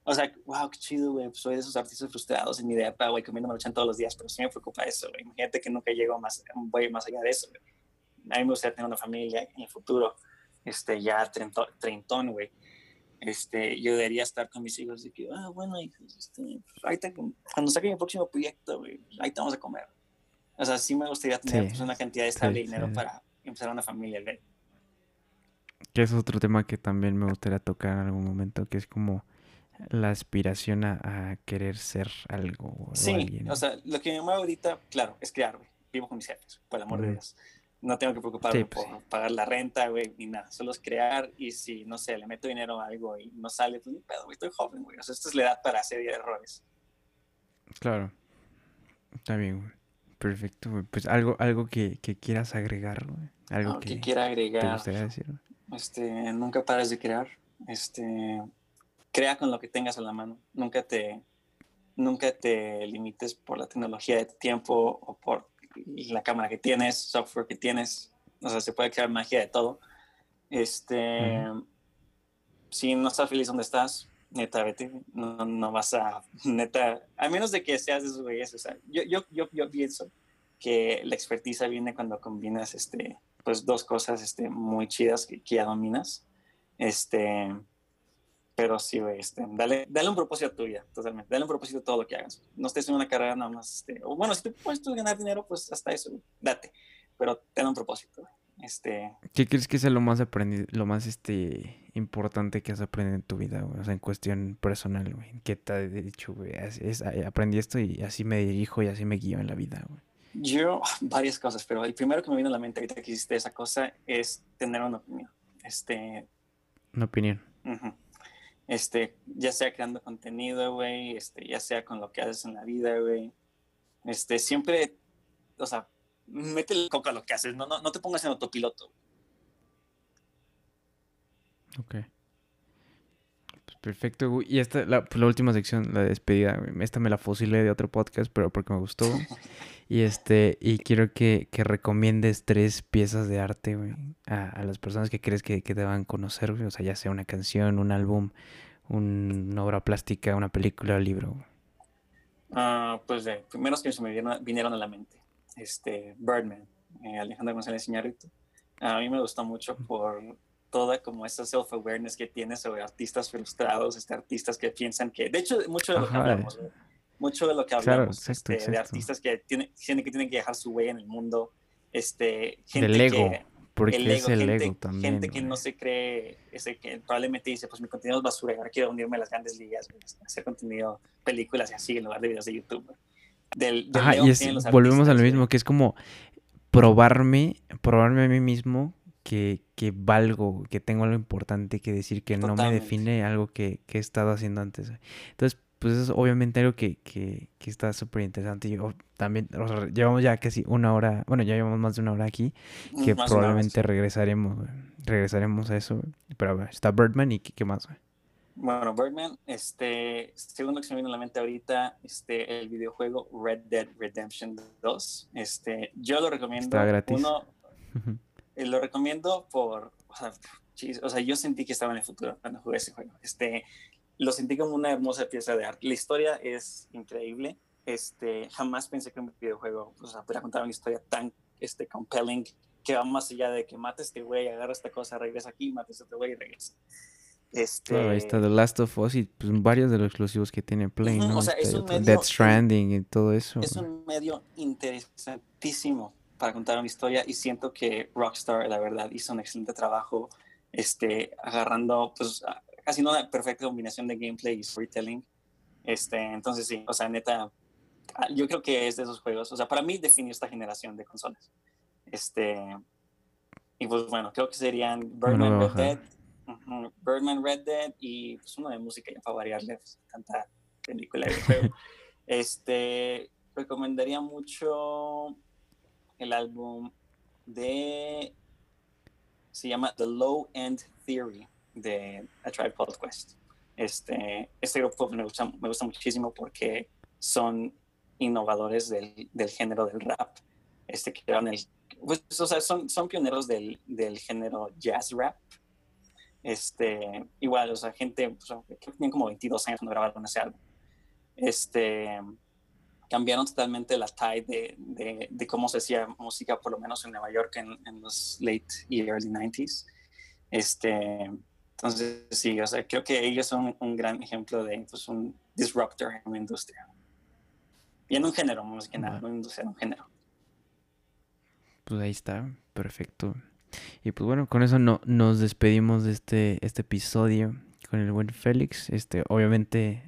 o sea, wow, qué chido, güey, pues soy de esos artistas frustrados en mi idea, güey, comiendo maruchan todos los días, pero sí me preocupa eso, güey. Imagínate que nunca llego más, voy más allá de eso, güey. A mí me gustaría tener una familia en el futuro este, ya treintón, güey. Este, yo debería estar con mis hijos de que, ah, bueno, hijos, este, ahí cuando saque mi próximo proyecto, güey, ahí te vamos a comer. O sea, sí me gustaría tener pues, una cantidad de estable dinero para empezar una familia, güey. Que es otro tema que también me gustaría tocar en algún momento, que es como la aspiración a, querer ser algo. sí, o, sea, lo que me mueve ahorita, claro, es crear, güey. Vivo con mis jefes, por el amor de Dios no tengo que preocuparme pues por pagar la renta, güey, ni nada. Solo es crear y si, no sé, le meto dinero a algo y no sale, pues ni pedo, güey, estoy joven, güey. O sea, esta es la edad para hacer errores. Claro. Está bien, güey. Perfecto, güey. Pues algo, algo que, que quieras agregar, güey. Algo que, quiera agregar. ¿Te gustaría decir? Este, nunca pares de crear. Este, crea con lo que tengas a la mano. Nunca te, nunca te limites por la tecnología de tu tiempo o por la cámara que tienes, software que tienes, o sea, se puede crear magia de todo. Este, si no estás feliz donde estás, neta, vete, no, no, vas a, <laughs> neta, a menos de que seas de esos güeyes, o sea, yo, yo, yo, yo pienso que la expertiza viene cuando combinas, este, pues dos cosas, este, muy chidas que, que ya dominas, este, pero sí, güey, este, dale, dale un propósito a tu vida, totalmente. Dale un propósito a todo lo que hagas. No estés en una carrera nada más. Este, o bueno, si te puedes ganar dinero, pues hasta eso, date. Pero ten un propósito, güey. Este... ¿Qué crees que es lo más aprendido, lo más este, importante que has aprendido en tu vida, güey? O sea, en cuestión personal, güey. ¿Qué te ha dicho, güey? Es, aprendí esto y así me dirijo y así me guío en la vida, güey. Yo, <laughs> varias cosas, pero el primero que me vino a la mente ahorita que hiciste esa cosa es tener una opinión. Este... Una opinión. Uh este, ya sea creando contenido, güey, este, ya sea con lo que haces en la vida, güey. Este, siempre, o sea, métele coca a lo que haces, no, no, no te pongas en autopiloto. Ok. Perfecto, güey. Y esta, la, pues la última sección, la despedida, güey. Esta me la fusilé de otro podcast, pero porque me gustó. <laughs> y este, y quiero que, que recomiendes tres piezas de arte, güey, a, a, las personas que crees que, que deban conocer, güey. O sea, ya sea una canción, un álbum, una obra plástica, una película, un libro? Uh, pues de primeros que se me vinieron, a la mente. Este, Birdman, eh, Alejandro González Iñárritu. A mí me gustó mucho por toda como esa self-awareness que tiene sobre artistas frustrados, este, artistas que piensan que, de hecho, mucho de lo que hablamos, mucho de lo que hablamos este, de artistas que tienen, que tienen que dejar su huella en el mundo, este, gente Del ego. que porque el ego, es el gente, ego también. Gente que no se cree, ese que probablemente dice, pues mi contenido es basura, ahora quiero unirme a las grandes ligas, hacer contenido, películas y así, en lugar de videos de YouTube. Del, Ajá, y volvemos a lo mismo, que es como probarme, probarme a mí mismo que, que valgo, que tengo algo importante que decir, que no me define algo que, que he estado haciendo antes. Entonces, pues es obviamente algo que, que, que está súper interesante. Yo también, llevamos ya casi una hora, bueno, ya llevamos más de una hora aquí, mm, que probablemente regresaremos, regresaremos a eso. Pero a ver, está Birdman y qué, más, Bueno, Birdman, este, segundo que se me viene a la mente ahorita, este, el videojuego Red Dead Redemption 2. Este, yo lo recomiendo. Está gratis. Uno, eh, lo recomiendo por, o sea, o sea, yo sentí que estaba en el futuro cuando jugué ese juego. Este, lo sentí como una hermosa pieza de arte. La historia es increíble. Este, jamás pensé que un videojuego o sea, pudiera contar una historia tan este, compelling que va más allá de que mates este güey, agarra esta cosa, regresa aquí, mates a este güey y regresa. Este... Claro, ahí está The Last of Us y pues, varios de los exclusivos que tiene Play, ¿no? O sea, es un medio, Death Stranding y todo eso. Es un medio interesantísimo para contar una historia y siento que Rockstar, la verdad, hizo un excelente trabajo este, agarrando, pues, haciendo una perfecta combinación de gameplay y storytelling. Este, entonces, sí, o sea, neta, yo creo que es de esos juegos, o sea, para mí definió esta generación de consolas. Este, y pues bueno, creo que serían Birdman, Red Dead, Birdman, Red Dead y pues uno de música ya para variarle, pues, tanta película de juego. <laughs> este, recomendaría mucho el álbum de, se llama The Low End Theory de A Tribe Called Quest. Este, este grupo me gusta, me gusta muchísimo porque son innovadores del, del género del rap. Este, eran el, pues, o sea, son, son pioneros del, del, género jazz rap. Este, igual, o sea, gente, pues, tienen como 22 años cuando grabaron ese álbum. Este, cambiaron totalmente la tide de, de, de, cómo se hacía música, por lo menos en Nueva York en, en los late y early 90s. Este, entonces, sí, o sea, creo que ellos son un gran ejemplo de pues, un disruptor en una industria. Y en un género, más que nada, no en industria, en un género. Pues ahí está, perfecto. Y pues bueno, con eso no, nos despedimos de este, este episodio con el buen Félix. Este, obviamente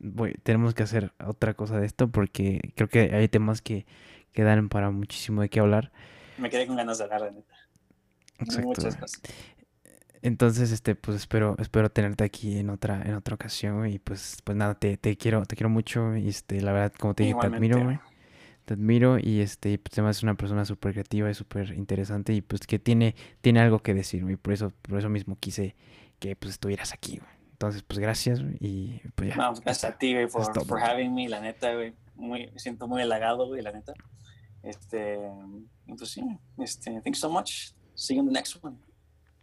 voy, tenemos que hacer otra cosa de esto porque creo que hay temas que, que dan para muchísimo de qué hablar. Me quedé con ganas de hablar, de neta. Exacto. Muchas cosas. Entonces, este, pues espero, espero tenerte aquí en otra, en otra ocasión. Y pues, pues nada, te, te quiero, te quiero mucho. Y este, la verdad, como te dije, te admiro, güey te admiro y este pues además es una persona súper creativa y súper interesante y pues que tiene, tiene algo que decir, y por eso, por eso mismo quise que pues estuvieras aquí, güey. Entonces, pues gracias y pues ya. No, gracias a ti, güey, por, por having me, la neta, güey. Muy, me siento muy halagado, güey, la neta. Este, pues sí, este, thanks so much. See you in the next one.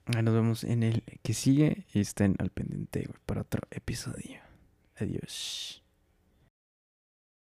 Nos vemos en el que sigue y estén al pendiente, güey, para otro episodio. Adiós.